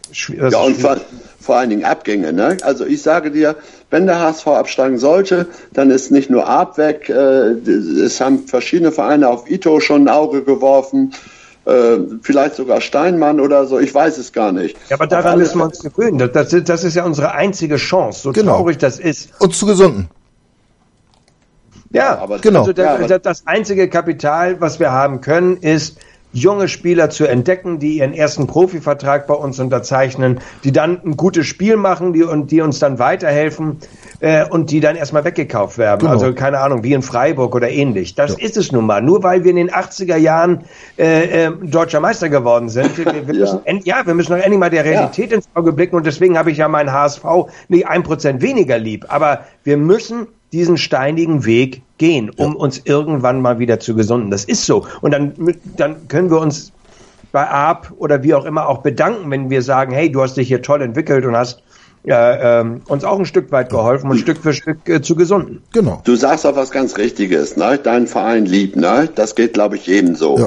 das ja, und vor, vor allen Dingen Abgänge. Ne? Also ich sage dir, wenn der HSV absteigen sollte, dann ist nicht nur Ab weg, äh, es haben verschiedene Vereine auf Ito schon ein Auge geworfen äh, vielleicht sogar Steinmann oder so, ich weiß es gar nicht. Ja, aber daran müssen wir uns gewöhnen. Das, das, ist ja unsere einzige Chance, so genau. traurig das ist. Und zu gesunden. Ja, aber genau. Also das, ja, das einzige Kapital, was wir haben können, ist junge Spieler zu entdecken, die ihren ersten Profivertrag bei uns unterzeichnen, die dann ein gutes Spiel machen, die, und die uns dann weiterhelfen äh, und die dann erstmal weggekauft werden. Genau. Also keine Ahnung, wie in Freiburg oder ähnlich. Das ja. ist es nun mal. Nur weil wir in den 80er Jahren äh, äh, deutscher Meister geworden sind. Wir, wir müssen, ja. ja. wir müssen doch endlich mal der Realität ja. ins Auge blicken und deswegen habe ich ja meinen HSV nicht ein Prozent weniger lieb. Aber wir müssen diesen steinigen Weg gehen, um ja. uns irgendwann mal wieder zu gesunden. Das ist so. Und dann, dann können wir uns bei ARP oder wie auch immer auch bedanken, wenn wir sagen, hey, du hast dich hier toll entwickelt und hast ja, ähm, uns auch ein Stück weit geholfen und Stück für Stück äh, zu gesunden. Genau. Du sagst auch was ganz Richtiges, ne? Dein Verein liebt, ne? Das geht, glaube ich, jedem so.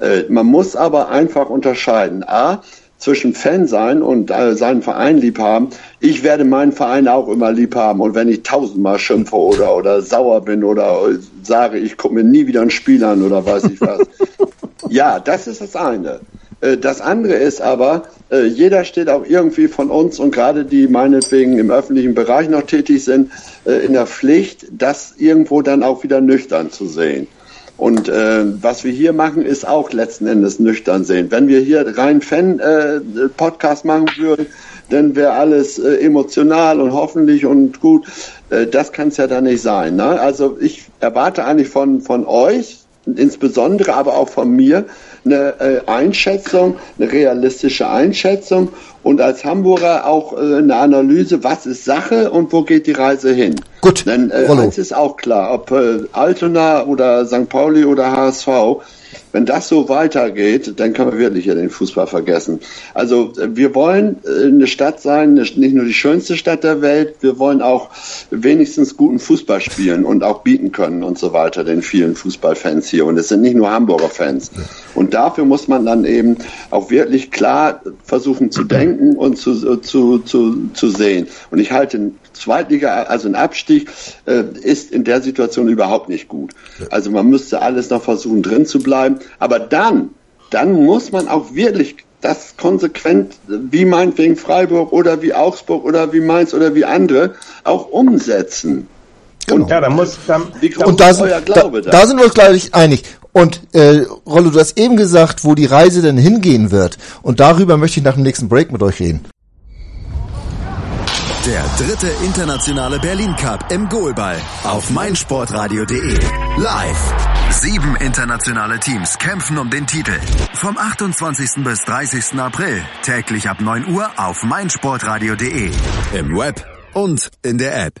Ja. Äh, man muss aber einfach unterscheiden. A, zwischen Fan sein und äh, seinen Verein lieb haben. Ich werde meinen Verein auch immer lieb haben. Und wenn ich tausendmal schimpfe oder, oder sauer bin oder sage, ich gucke mir nie wieder ein Spiel an oder weiß ich was. ja, das ist das eine. Äh, das andere ist aber, äh, jeder steht auch irgendwie von uns und gerade die meinetwegen im öffentlichen Bereich noch tätig sind, äh, in der Pflicht, das irgendwo dann auch wieder nüchtern zu sehen. Und äh, was wir hier machen, ist auch letzten Endes nüchtern sehen. Wenn wir hier rein Fan-Podcast äh, machen würden, dann wäre alles äh, emotional und hoffentlich und gut. Äh, das kann es ja dann nicht sein. Ne? Also ich erwarte eigentlich von, von euch, insbesondere aber auch von mir, eine äh, Einschätzung, eine realistische Einschätzung und als Hamburger auch äh, eine Analyse, was ist Sache und wo geht die Reise hin. Gut. Denn äh, eins ist auch klar, ob äh, Altona oder St. Pauli oder HSV, wenn das so weitergeht, dann können wir wirklich ja den Fußball vergessen. Also äh, wir wollen äh, eine Stadt sein, nicht nur die schönste Stadt der Welt, wir wollen auch wenigstens guten Fußball spielen und auch bieten können und so weiter den vielen Fußballfans hier. Und es sind nicht nur Hamburger Fans. Und dafür muss man dann eben auch wirklich klar versuchen zu denken und zu, zu, zu, zu sehen. Und ich halte Zweitliga, also ein Abstieg, äh, ist in der Situation überhaupt nicht gut. Also man müsste alles noch versuchen, drin zu bleiben. Aber dann, dann muss man auch wirklich das konsequent, wie meinetwegen Freiburg oder wie Augsburg oder wie Mainz oder wie andere, auch umsetzen. Genau. Und, ja, da muss, dann, und da, sind, da, da sind wir uns, glaube ich, einig. Und äh, Rollo, du hast eben gesagt, wo die Reise denn hingehen wird. Und darüber möchte ich nach dem nächsten Break mit euch reden. Der dritte internationale Berlin Cup im Goalball auf meinsportradio.de. Live. Sieben internationale Teams kämpfen um den Titel. Vom 28. bis 30. April täglich ab 9 Uhr auf meinsportradio.de. Im Web und in der App.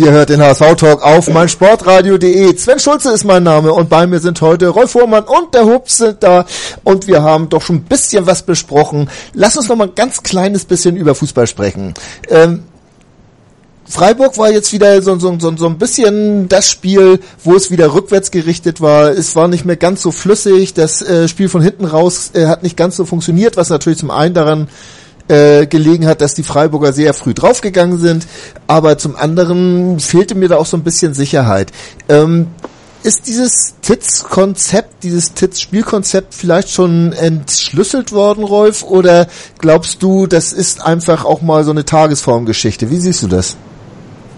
Ihr hört den HSV-Talk auf meinsportradio.de. Sven Schulze ist mein Name und bei mir sind heute Rolf Vormann und der Hups sind da und wir haben doch schon ein bisschen was besprochen. Lass uns noch mal ein ganz kleines bisschen über Fußball sprechen. Ähm, Freiburg war jetzt wieder so, so, so, so ein bisschen das Spiel, wo es wieder rückwärts gerichtet war. Es war nicht mehr ganz so flüssig. Das äh, Spiel von hinten raus äh, hat nicht ganz so funktioniert, was natürlich zum einen daran äh, gelegen hat, dass die Freiburger sehr früh draufgegangen sind, aber zum anderen fehlte mir da auch so ein bisschen Sicherheit. Ähm, ist dieses TITS-Konzept, dieses TITS-Spielkonzept vielleicht schon entschlüsselt worden, Rolf? Oder glaubst du, das ist einfach auch mal so eine Tagesformgeschichte? Wie siehst du das?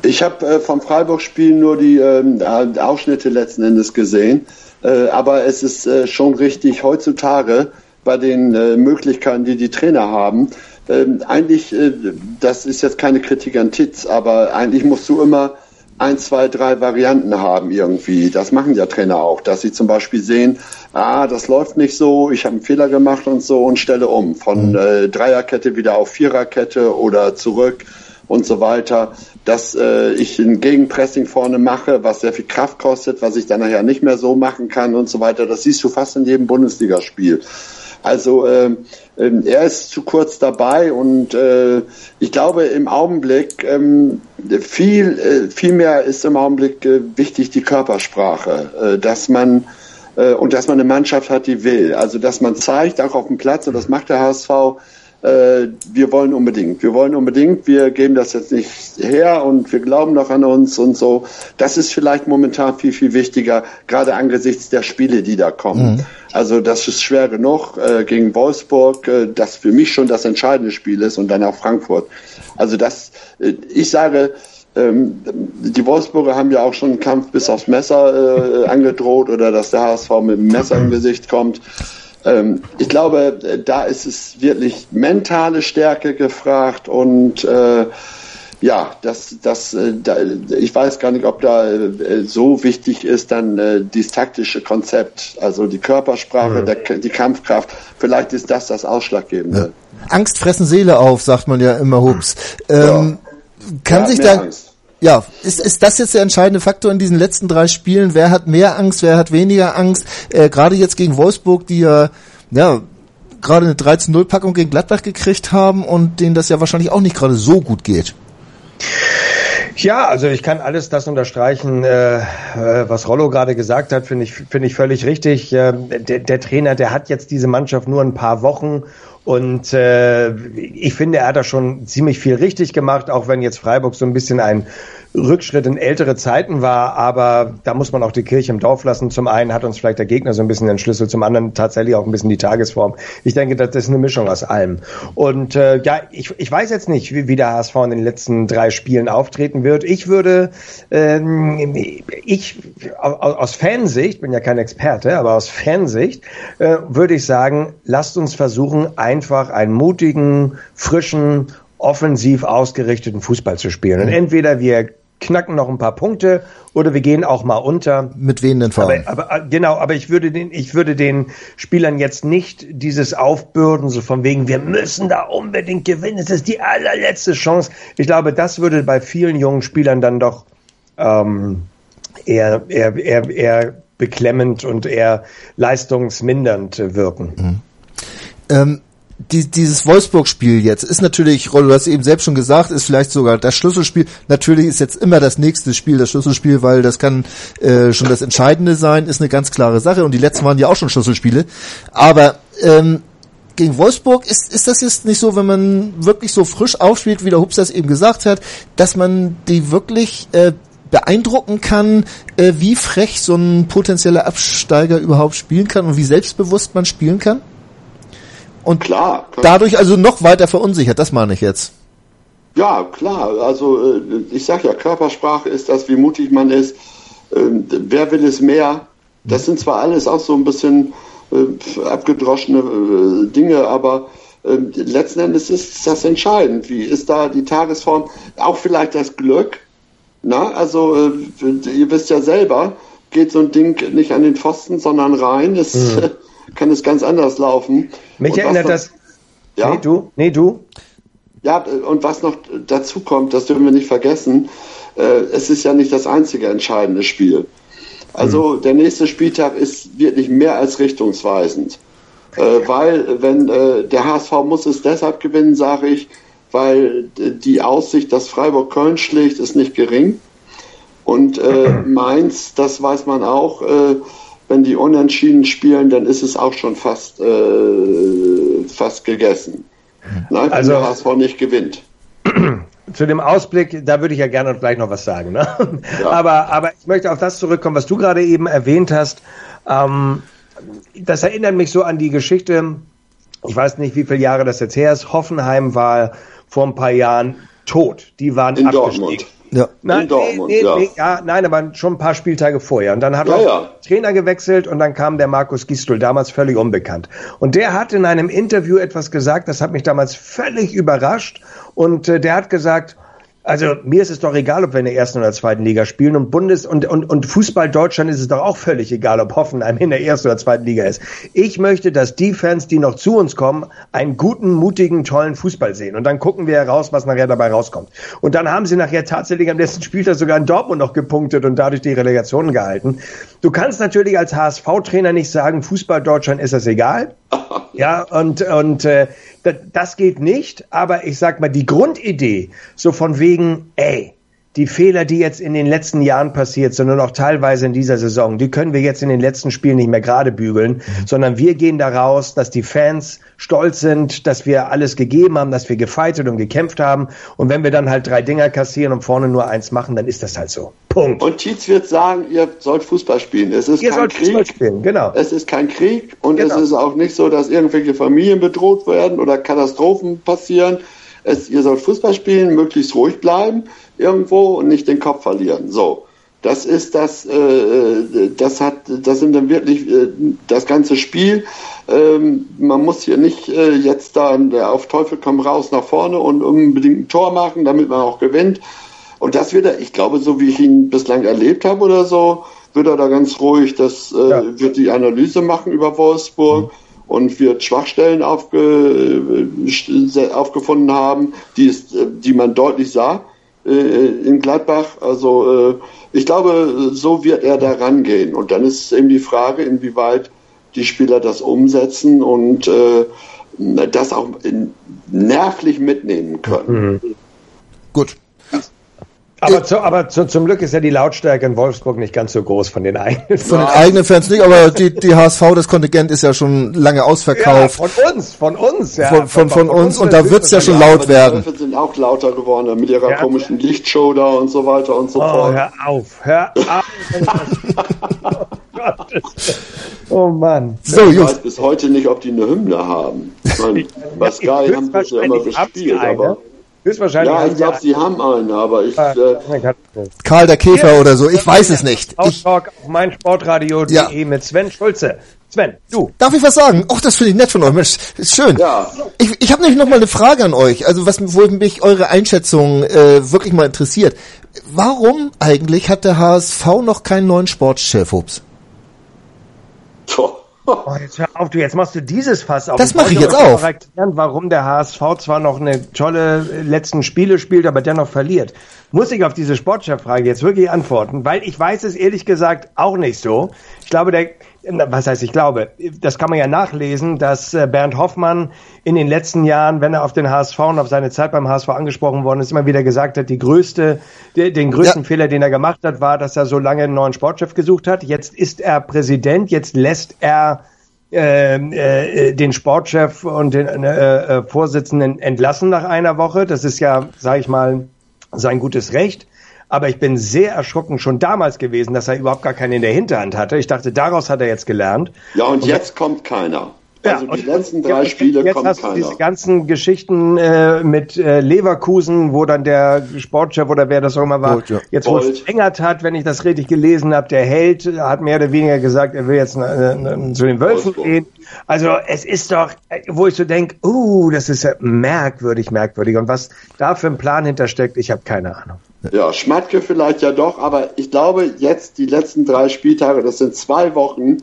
Ich habe äh, vom Freiburg-Spiel nur die äh, Ausschnitte letzten Endes gesehen. Äh, aber es ist äh, schon richtig heutzutage bei den äh, Möglichkeiten, die die Trainer haben, ähm, eigentlich, äh, das ist jetzt keine Kritik an Titz, aber eigentlich musst du immer ein, zwei, drei Varianten haben irgendwie. Das machen ja Trainer auch, dass sie zum Beispiel sehen, ah, das läuft nicht so, ich habe einen Fehler gemacht und so und stelle um. Von mhm. äh, Dreierkette wieder auf Viererkette oder zurück und so weiter. Dass äh, ich ein Gegenpressing vorne mache, was sehr viel Kraft kostet, was ich dann nachher nicht mehr so machen kann und so weiter. Das siehst du fast in jedem Bundesligaspiel. Also äh, er ist zu kurz dabei und äh, ich glaube im Augenblick ähm, viel, äh, viel mehr ist im Augenblick äh, wichtig die Körpersprache, äh, dass man äh, und dass man eine Mannschaft hat, die will. Also dass man zeigt, auch auf dem Platz, und das macht der HSV, äh, wir wollen unbedingt, wir wollen unbedingt, wir geben das jetzt nicht her und wir glauben noch an uns und so. Das ist vielleicht momentan viel, viel wichtiger, gerade angesichts der Spiele, die da kommen. Mhm. Also das ist schwer genug äh, gegen Wolfsburg, äh, das für mich schon das entscheidende Spiel ist und dann auch Frankfurt. Also das, äh, ich sage, ähm, die Wolfsburger haben ja auch schon einen Kampf bis aufs Messer äh, angedroht oder dass der HSV mit dem Messer im Gesicht kommt. Ähm, ich glaube, da ist es wirklich mentale Stärke gefragt und äh, ja, das, das, äh, da, ich weiß gar nicht, ob da äh, so wichtig ist dann äh, dieses taktische Konzept, also die Körpersprache, mhm. der, die Kampfkraft. Vielleicht ist das das Ausschlaggebende. Ja. Angst fressen Seele auf, sagt man ja immer, Hups. Ähm, ja. Kann ja, sich da, Angst. Ja, ist, ist das jetzt der entscheidende Faktor in diesen letzten drei Spielen? Wer hat mehr Angst, wer hat weniger Angst? Äh, gerade jetzt gegen Wolfsburg, die ja, ja gerade eine 13-0-Packung gegen Gladbach gekriegt haben und denen das ja wahrscheinlich auch nicht gerade so gut geht. Ja, also ich kann alles das unterstreichen, äh, äh was Rollo gerade gesagt hat, finde ich, finde ich völlig richtig. Äh, der, der Trainer, der hat jetzt diese Mannschaft nur ein paar Wochen und äh, ich finde, er hat da schon ziemlich viel richtig gemacht, auch wenn jetzt Freiburg so ein bisschen ein Rückschritt in ältere Zeiten war, aber da muss man auch die Kirche im Dorf lassen. Zum einen hat uns vielleicht der Gegner so ein bisschen den Schlüssel, zum anderen tatsächlich auch ein bisschen die Tagesform. Ich denke, das ist eine Mischung aus allem. Und äh, ja, ich, ich weiß jetzt nicht, wie, wie der HSV in den letzten drei Spielen auftreten wird. Ich würde, ähm, ich aus Fansicht, bin ja kein Experte, aber aus Fansicht äh, würde ich sagen, lasst uns versuchen, einfach einen mutigen, frischen offensiv ausgerichteten Fußball zu spielen. Und entweder wir knacken noch ein paar Punkte oder wir gehen auch mal unter. Mit wem denn vor aber, aber, äh, genau, aber ich würde den, ich würde den Spielern jetzt nicht dieses Aufbürden, so von wegen, wir müssen da unbedingt gewinnen, es ist die allerletzte Chance. Ich glaube, das würde bei vielen jungen Spielern dann doch ähm, eher, eher, eher, eher beklemmend und eher leistungsmindernd wirken. Mhm. Ähm die, dieses Wolfsburg-Spiel jetzt ist natürlich, Rollo, du hast eben selbst schon gesagt, ist vielleicht sogar das Schlüsselspiel. Natürlich ist jetzt immer das nächste Spiel das Schlüsselspiel, weil das kann äh, schon das Entscheidende sein, ist eine ganz klare Sache. Und die letzten waren ja auch schon Schlüsselspiele. Aber ähm, gegen Wolfsburg ist, ist das jetzt nicht so, wenn man wirklich so frisch aufspielt, wie der Hups das eben gesagt hat, dass man die wirklich äh, beeindrucken kann, äh, wie frech so ein potenzieller Absteiger überhaupt spielen kann und wie selbstbewusst man spielen kann? Und klar, klar. dadurch also noch weiter verunsichert, das meine ich jetzt. Ja, klar. Also äh, ich sag ja, Körpersprache ist das, wie mutig man ist. Ähm, wer will es mehr? Das sind zwar alles auch so ein bisschen äh, abgedroschene äh, Dinge, aber ähm, letzten Endes ist das entscheidend. Wie ist da die Tagesform? Auch vielleicht das Glück. Na, also ihr wisst ja selber, geht so ein Ding nicht an den Pfosten, sondern rein. Es, mhm. kann es ganz anders laufen. Mich und erinnert das. Ja? Nee, du? Nee, du? Ja, und was noch dazu kommt, das dürfen wir nicht vergessen, äh, es ist ja nicht das einzige entscheidende Spiel. Also mhm. der nächste Spieltag ist wirklich mehr als richtungsweisend. Äh, weil, wenn äh, der HSV muss es deshalb gewinnen, sage ich, weil die Aussicht, dass Freiburg Köln schlägt, ist nicht gering. Und äh, Mainz, das weiß man auch, äh, wenn die unentschieden spielen, dann ist es auch schon fast, äh, fast gegessen. Nein, also, der HSV nicht gewinnt. Zu dem Ausblick, da würde ich ja gerne gleich noch was sagen. Ne? Ja. Aber, aber ich möchte auf das zurückkommen, was du gerade eben erwähnt hast. Ähm, das erinnert mich so an die Geschichte, ich weiß nicht, wie viele Jahre das jetzt her ist. Hoffenheim war vor ein paar Jahren tot. Die waren In abgestiegen. Dortmund. Ja. Nein, Dortmund, nee, nee, ja. Nee, ja. nein, aber schon ein paar Spieltage vorher. Und dann hat ja, auch ja. Trainer gewechselt und dann kam der Markus Gistel, damals völlig unbekannt. Und der hat in einem Interview etwas gesagt, das hat mich damals völlig überrascht. Und äh, der hat gesagt, Also mir ist es doch egal, ob wir in der ersten oder zweiten Liga spielen und Bundes und, und, und Fußball Deutschland ist es doch auch völlig egal, ob Hoffenheim in der ersten oder zweiten Liga ist. Ich möchte, dass die Fans, die noch zu uns kommen, einen guten, mutigen, tollen Fußball sehen. Und dann gucken wir heraus, was nachher dabei rauskommt. Und dann haben sie nachher tatsächlich am letzten Spieltag sogar in Dortmund noch gepunktet und dadurch die Relegation gehalten. Du kannst natürlich als HSV-Trainer nicht sagen, Fußball Deutschland ist das egal. Ja, und, und äh, das geht nicht, aber ich sag mal, die Grundidee, so von wegen, ey, die Fehler, die jetzt in den letzten Jahren passiert sind und auch teilweise in dieser Saison, die können wir jetzt in den letzten Spielen nicht mehr gerade bügeln, mhm. sondern wir gehen daraus, dass die Fans stolz sind, dass wir alles gegeben haben, dass wir gefeitet und gekämpft haben. Und wenn wir dann halt drei Dinger kassieren und vorne nur eins machen, dann ist das halt so. Punkt. Und Tietz wird sagen, ihr sollt Fußball spielen. Es ist ihr kein Krieg. Fußball spielen, genau. Es ist kein Krieg und genau. es ist auch nicht so, dass irgendwelche Familien bedroht werden oder Katastrophen passieren. Es, ihr sollt Fußball spielen, möglichst ruhig bleiben irgendwo und nicht den Kopf verlieren. So. Das ist das, äh, äh, das hat, das sind dann wirklich äh, das ganze Spiel. Ähm, man muss hier nicht äh, jetzt da auf Teufel komm raus nach vorne und unbedingt ein Tor machen, damit man auch gewinnt. Und das wird er, ich glaube, so wie ich ihn bislang erlebt habe oder so, wird er da ganz ruhig, das äh, ja. wird die Analyse machen über Wolfsburg. Mhm und wird Schwachstellen aufge, äh, aufgefunden haben, die, ist, die man deutlich sah in Gladbach. Also äh, ich glaube, so wird er da rangehen. Und dann ist eben die Frage, inwieweit die Spieler das umsetzen und äh, das auch nervlich mitnehmen können. Mhm. Gut. Aber, zu, aber zu, zum Glück ist ja die Lautstärke in Wolfsburg nicht ganz so groß von den eigenen. Von den eigenen Fans nicht, aber die, die HSV, das Kontingent ist ja schon lange ausverkauft. Ja, von uns, von uns, ja. Von, von, von, von uns, und da wird's ja schon laut werden. Die sind auch lauter geworden mit ihrer ja. komischen Lichtshow da und so weiter und so oh, fort. Hör auf, hör auf. oh Mann. So, ich weiß bis heute nicht, ob die eine Hymne haben. Ich meine, bei Sky haben sie ja immer gespielt, aber. Höchstwahrscheinlich. Ja, ich glaube, sie haben einen, aber ich. Ah, äh, Karl der Käfer oder so, ich weiß es nicht. Ich, auf meinsportradio.de ja. mit Sven Schulze. Sven, du. Darf ich was sagen? Och, das finde ich nett von euch. Mensch, ist schön. Ja. Ich, ich habe nämlich noch mal eine Frage an euch, also was wo mich eure Einschätzung äh, wirklich mal interessiert. Warum eigentlich hat der HSV noch keinen neuen Sportchef, Hups? Tor. Oh, jetzt hör auf, du, jetzt machst du dieses Fass auf. Das mache ich jetzt auch. Erklären, warum der HSV zwar noch eine tolle letzten Spiele spielt, aber dennoch verliert. Muss ich auf diese Sportchef-Frage jetzt wirklich antworten, weil ich weiß es ehrlich gesagt auch nicht so. Ich glaube, der, was heißt ich glaube, das kann man ja nachlesen, dass äh, Bernd Hoffmann in den letzten Jahren, wenn er auf den HSV und auf seine Zeit beim HSV angesprochen worden ist, immer wieder gesagt hat, die größte, den größten ja. Fehler, den er gemacht hat, war, dass er so lange einen neuen Sportchef gesucht hat. Jetzt ist er Präsident, jetzt lässt er äh, äh, den Sportchef und den äh, äh, Vorsitzenden entlassen nach einer Woche. Das ist ja, sage ich mal, sein gutes Recht. Aber ich bin sehr erschrocken schon damals gewesen, dass er überhaupt gar keinen in der Hinterhand hatte. Ich dachte, daraus hat er jetzt gelernt. Ja, und, und jetzt kommt keiner. Also ja, die letzten drei Spiele jetzt kommt hast keiner. Du diese ganzen Geschichten äh, mit äh, Leverkusen, wo dann der Sportchef oder wer das auch immer war, Bolt, ja. jetzt wo es verlängert hat, wenn ich das richtig gelesen habe, der Held hat mehr oder weniger gesagt, er will jetzt äh, zu den Wölfen gehen. Also es ist doch, äh, wo ich so denke, uh, das ist ja merkwürdig, merkwürdig. Und was da für ein Plan hintersteckt, ich habe keine Ahnung. Ja, Schmatke vielleicht ja doch, aber ich glaube jetzt die letzten drei Spieltage, das sind zwei Wochen,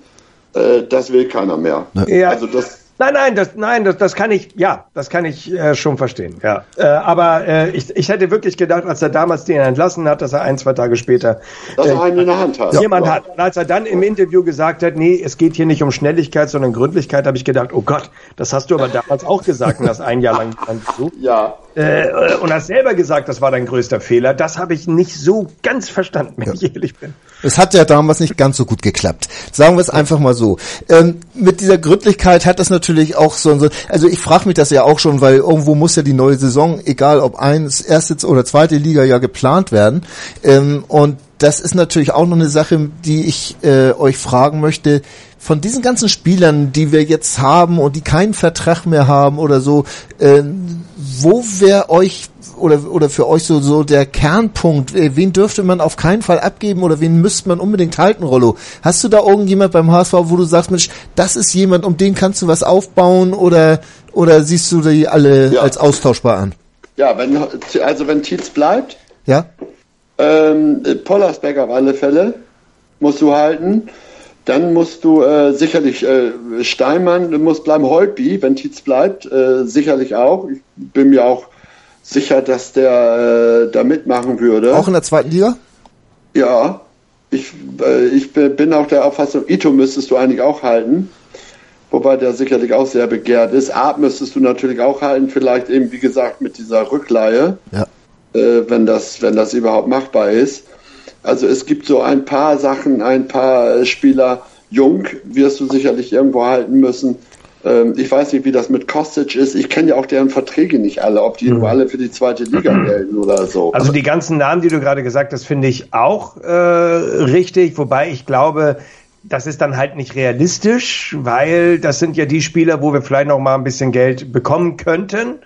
äh, das will keiner mehr. Ja. Also das Nein, nein, das, nein, das, das kann ich, ja, das kann ich äh, schon verstehen. Ja, äh, aber äh, ich, ich hätte wirklich gedacht, als er damals den entlassen hat, dass er ein, zwei Tage später dass er einen in der Hand hat. Jemand ja. hat. Und als er dann im Interview gesagt hat, nee, es geht hier nicht um Schnelligkeit, sondern Gründlichkeit, habe ich gedacht, oh Gott, das hast du aber damals auch gesagt und das ein Jahr lang gesucht. Ja. Äh, und hast selber gesagt, das war dein größter Fehler. Das habe ich nicht so ganz verstanden, wenn ja. ich ehrlich bin. Es hat ja damals nicht ganz so gut geklappt. Sagen wir es einfach mal so. Ähm, mit dieser Gründlichkeit hat das natürlich auch so, so also ich frage mich das ja auch schon, weil irgendwo muss ja die neue Saison, egal ob eins, erste oder zweite Liga ja geplant werden. Ähm, und das ist natürlich auch noch eine Sache, die ich äh, euch fragen möchte. Von diesen ganzen Spielern, die wir jetzt haben und die keinen Vertrag mehr haben oder so, äh, wo wäre euch oder oder für euch so so der Kernpunkt? Äh, wen dürfte man auf keinen Fall abgeben oder wen müsste man unbedingt halten, Rollo? Hast du da irgendjemand beim HSV, wo du sagst, Mensch, das ist jemand, um den kannst du was aufbauen oder oder siehst du die alle ja. als austauschbar an? Ja, wenn, also wenn Tietz bleibt, Ja? ähm, Pollersbeck auf alle Fälle musst du halten. Dann musst du äh, sicherlich äh, Steinmann, du musst bleiben Holtby, wenn Tietz bleibt, äh, sicherlich auch. Ich bin mir auch sicher, dass der äh, da mitmachen würde. Auch in der zweiten Liga? Ja, ich, äh, ich bin auch der Auffassung, Ito müsstest du eigentlich auch halten. Wobei der sicherlich auch sehr begehrt ist. Art müsstest du natürlich auch halten, vielleicht eben, wie gesagt, mit dieser Rückleihe, Ja. äh, wenn, das, wenn das überhaupt machbar ist. Also es gibt so ein paar Sachen, ein paar äh, Spieler, Jung wirst du sicherlich irgendwo halten müssen. Ähm, ich weiß nicht, wie das mit Kostic ist. Ich kenne ja auch deren Verträge nicht alle, ob die nur alle für die zweite Liga gelten oder so. Also die ganzen Namen, die du gerade gesagt hast, finde ich auch äh, richtig, wobei ich glaube, das ist dann halt nicht realistisch, weil das sind ja die Spieler, wo wir vielleicht noch mal ein bisschen Geld bekommen könnten.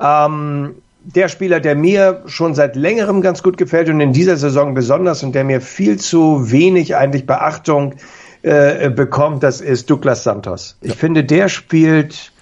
Ähm, der Spieler, der mir schon seit längerem ganz gut gefällt und in dieser Saison besonders und der mir viel zu wenig eigentlich Beachtung äh, bekommt, das ist Douglas Santos. Ich finde, der spielt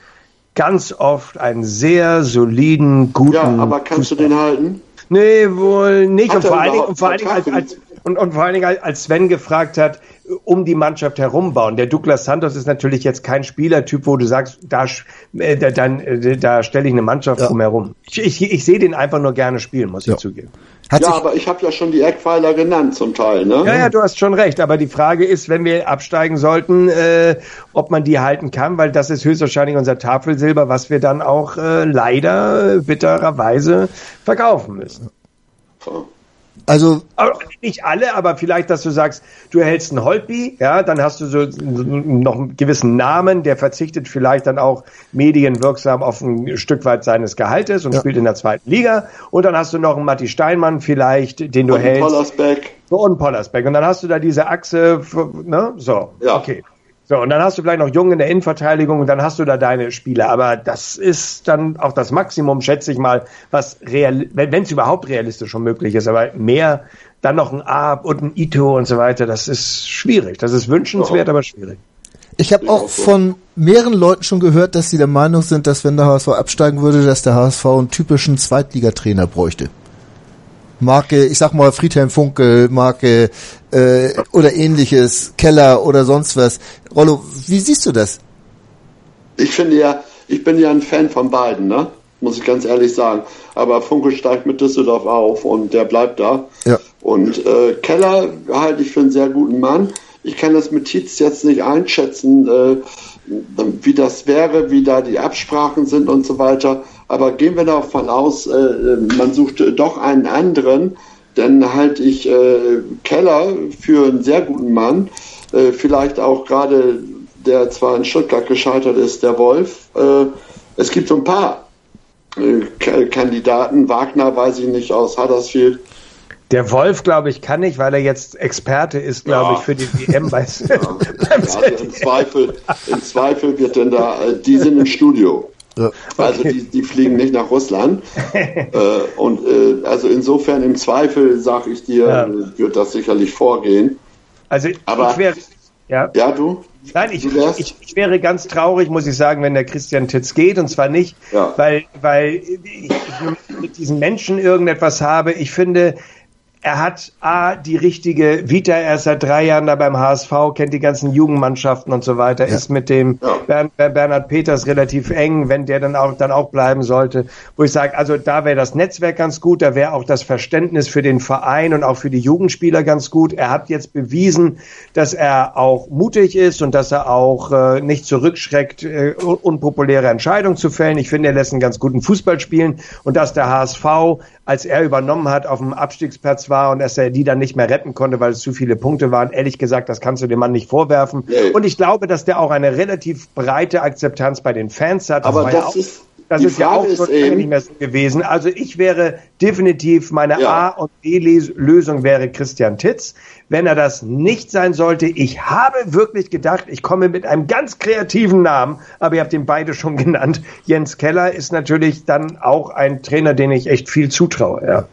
ganz oft einen sehr soliden, guten. ja, aber kannst du den halten? Nee, wohl nicht. Hat Und vor, allen Dingen, und, vor allen Dingen als, als, und, und vor allen Dingen, als Sven gefragt hat, um die Mannschaft herumbauen. Der Douglas Santos ist natürlich jetzt kein Spielertyp, wo du sagst, da, sch- äh, da, dann, äh, da stelle ich eine Mannschaft Ja. drumherum. Ich, ich, ich sehe den einfach nur gerne spielen, muss Ja. ich zugeben. Hat ja, aber ich habe ja schon die Eckpfeiler genannt zum Teil, ne? Ja, ja, du hast schon recht. Aber die Frage ist, wenn wir absteigen sollten, äh, ob man die halten kann, weil das ist höchstwahrscheinlich unser Tafelsilber, was wir dann auch äh, leider äh, bittererweise verkaufen müssen. Also Aber nicht alle, aber vielleicht, dass du sagst, du erhältst einen Holtby, ja, dann hast du so noch einen gewissen Namen, der verzichtet vielleicht dann auch medienwirksam auf ein Stück weit seines Gehaltes und Ja. spielt in der zweiten Liga. Und dann hast du noch einen Matti Steinmann vielleicht, den du Und hältst. Pollersbeck. Und Pollersbeck. Und dann hast du da diese Achse, ne? So, Ja. okay. So, und dann hast du vielleicht noch Jung in der Innenverteidigung und dann hast du da deine Spieler. Aber das ist dann auch das Maximum, schätze ich mal, was real, wenn es überhaupt realistisch schon möglich ist. Aber mehr, dann noch ein Ab und ein Ito und so weiter, das ist schwierig. Das ist wünschenswert, Ja. aber schwierig. ich habe auch von mehreren Leuten schon gehört, dass sie der Meinung sind, dass wenn der HSV absteigen würde, dass der HSV einen typischen Zweitligatrainer bräuchte. Marke, ich sag mal Friedhelm Funkel, Marke äh, oder ähnliches, Keller oder sonst was. Rollo, wie siehst du das? Ich finde ja, ich bin ja ein Fan von beiden, ne? Muss ich ganz ehrlich sagen. Aber Funke steigt mit Düsseldorf auf und der bleibt da. Ja. Und äh, Keller halte ich für einen sehr guten Mann. Ich kann das mit Tietz jetzt nicht einschätzen, äh, wie das wäre, wie da die Absprachen sind und so weiter. Aber gehen wir davon aus, äh, man sucht doch einen anderen, dann halte ich äh, Keller für einen sehr guten Mann. Äh, vielleicht auch gerade, der zwar in Stuttgart gescheitert ist, der Wolf. Äh, es gibt so ein paar äh, Kandidaten. Wagner weiß ich nicht aus Huddersfield. Der Wolf, glaube ich, kann nicht, weil er jetzt Experte ist, glaube Ja. ich, für die WM bei, Ja, also im Zweifel, im Zweifel wird denn da, äh, die sind im Studio. Ja. Also die, die fliegen nicht nach Russland. äh, und äh, also insofern im Zweifel, sag ich dir, Ja. wird das sicherlich vorgehen. Also Aber- ich wäre, ja. Ja, du? Nein, ich, ich, ich wäre ganz traurig, muss ich sagen, wenn der Christian Titz geht. Und zwar nicht, Ja. weil, weil ich, ich mit diesen Menschen irgendetwas habe. Ich finde, er hat A, die richtige Vita, er ist seit drei Jahren da beim HSV, kennt die ganzen Jugendmannschaften und so weiter, ist mit dem Ja. Bern, Ber- Bernhard Peters relativ eng, wenn der dann auch, dann auch bleiben sollte. Wo ich sage, also da wäre das Netzwerk ganz gut, da wäre auch das Verständnis für den Verein und auch für die Jugendspieler ganz gut. Er hat jetzt bewiesen, dass er auch mutig ist und dass er auch äh, nicht zurückschreckt, äh, un- unpopuläre Entscheidungen zu fällen. Ich finde, er lässt einen ganz guten Fußball spielen und dass der HSV, als er übernommen hat, auf dem Abstiegsplatz war und dass er die dann nicht mehr retten konnte, weil es zu viele Punkte waren. Ehrlich gesagt, das kannst du dem Mann nicht vorwerfen. Nee. Und ich glaube, dass der auch eine relativ breite Akzeptanz bei den Fans hat. Aber war ja das ist- das ist ja auch schon eben- nicht mehr so gewesen. Also ich wäre definitiv meine Ja. A und B-Lösung wäre Christian Titz. Wenn er das nicht sein sollte, ich habe wirklich gedacht, ich komme mit einem ganz kreativen Namen, aber ihr habt ihn beide schon genannt. Jens Keller ist natürlich dann auch ein Trainer, den ich echt viel zutraue. Ja.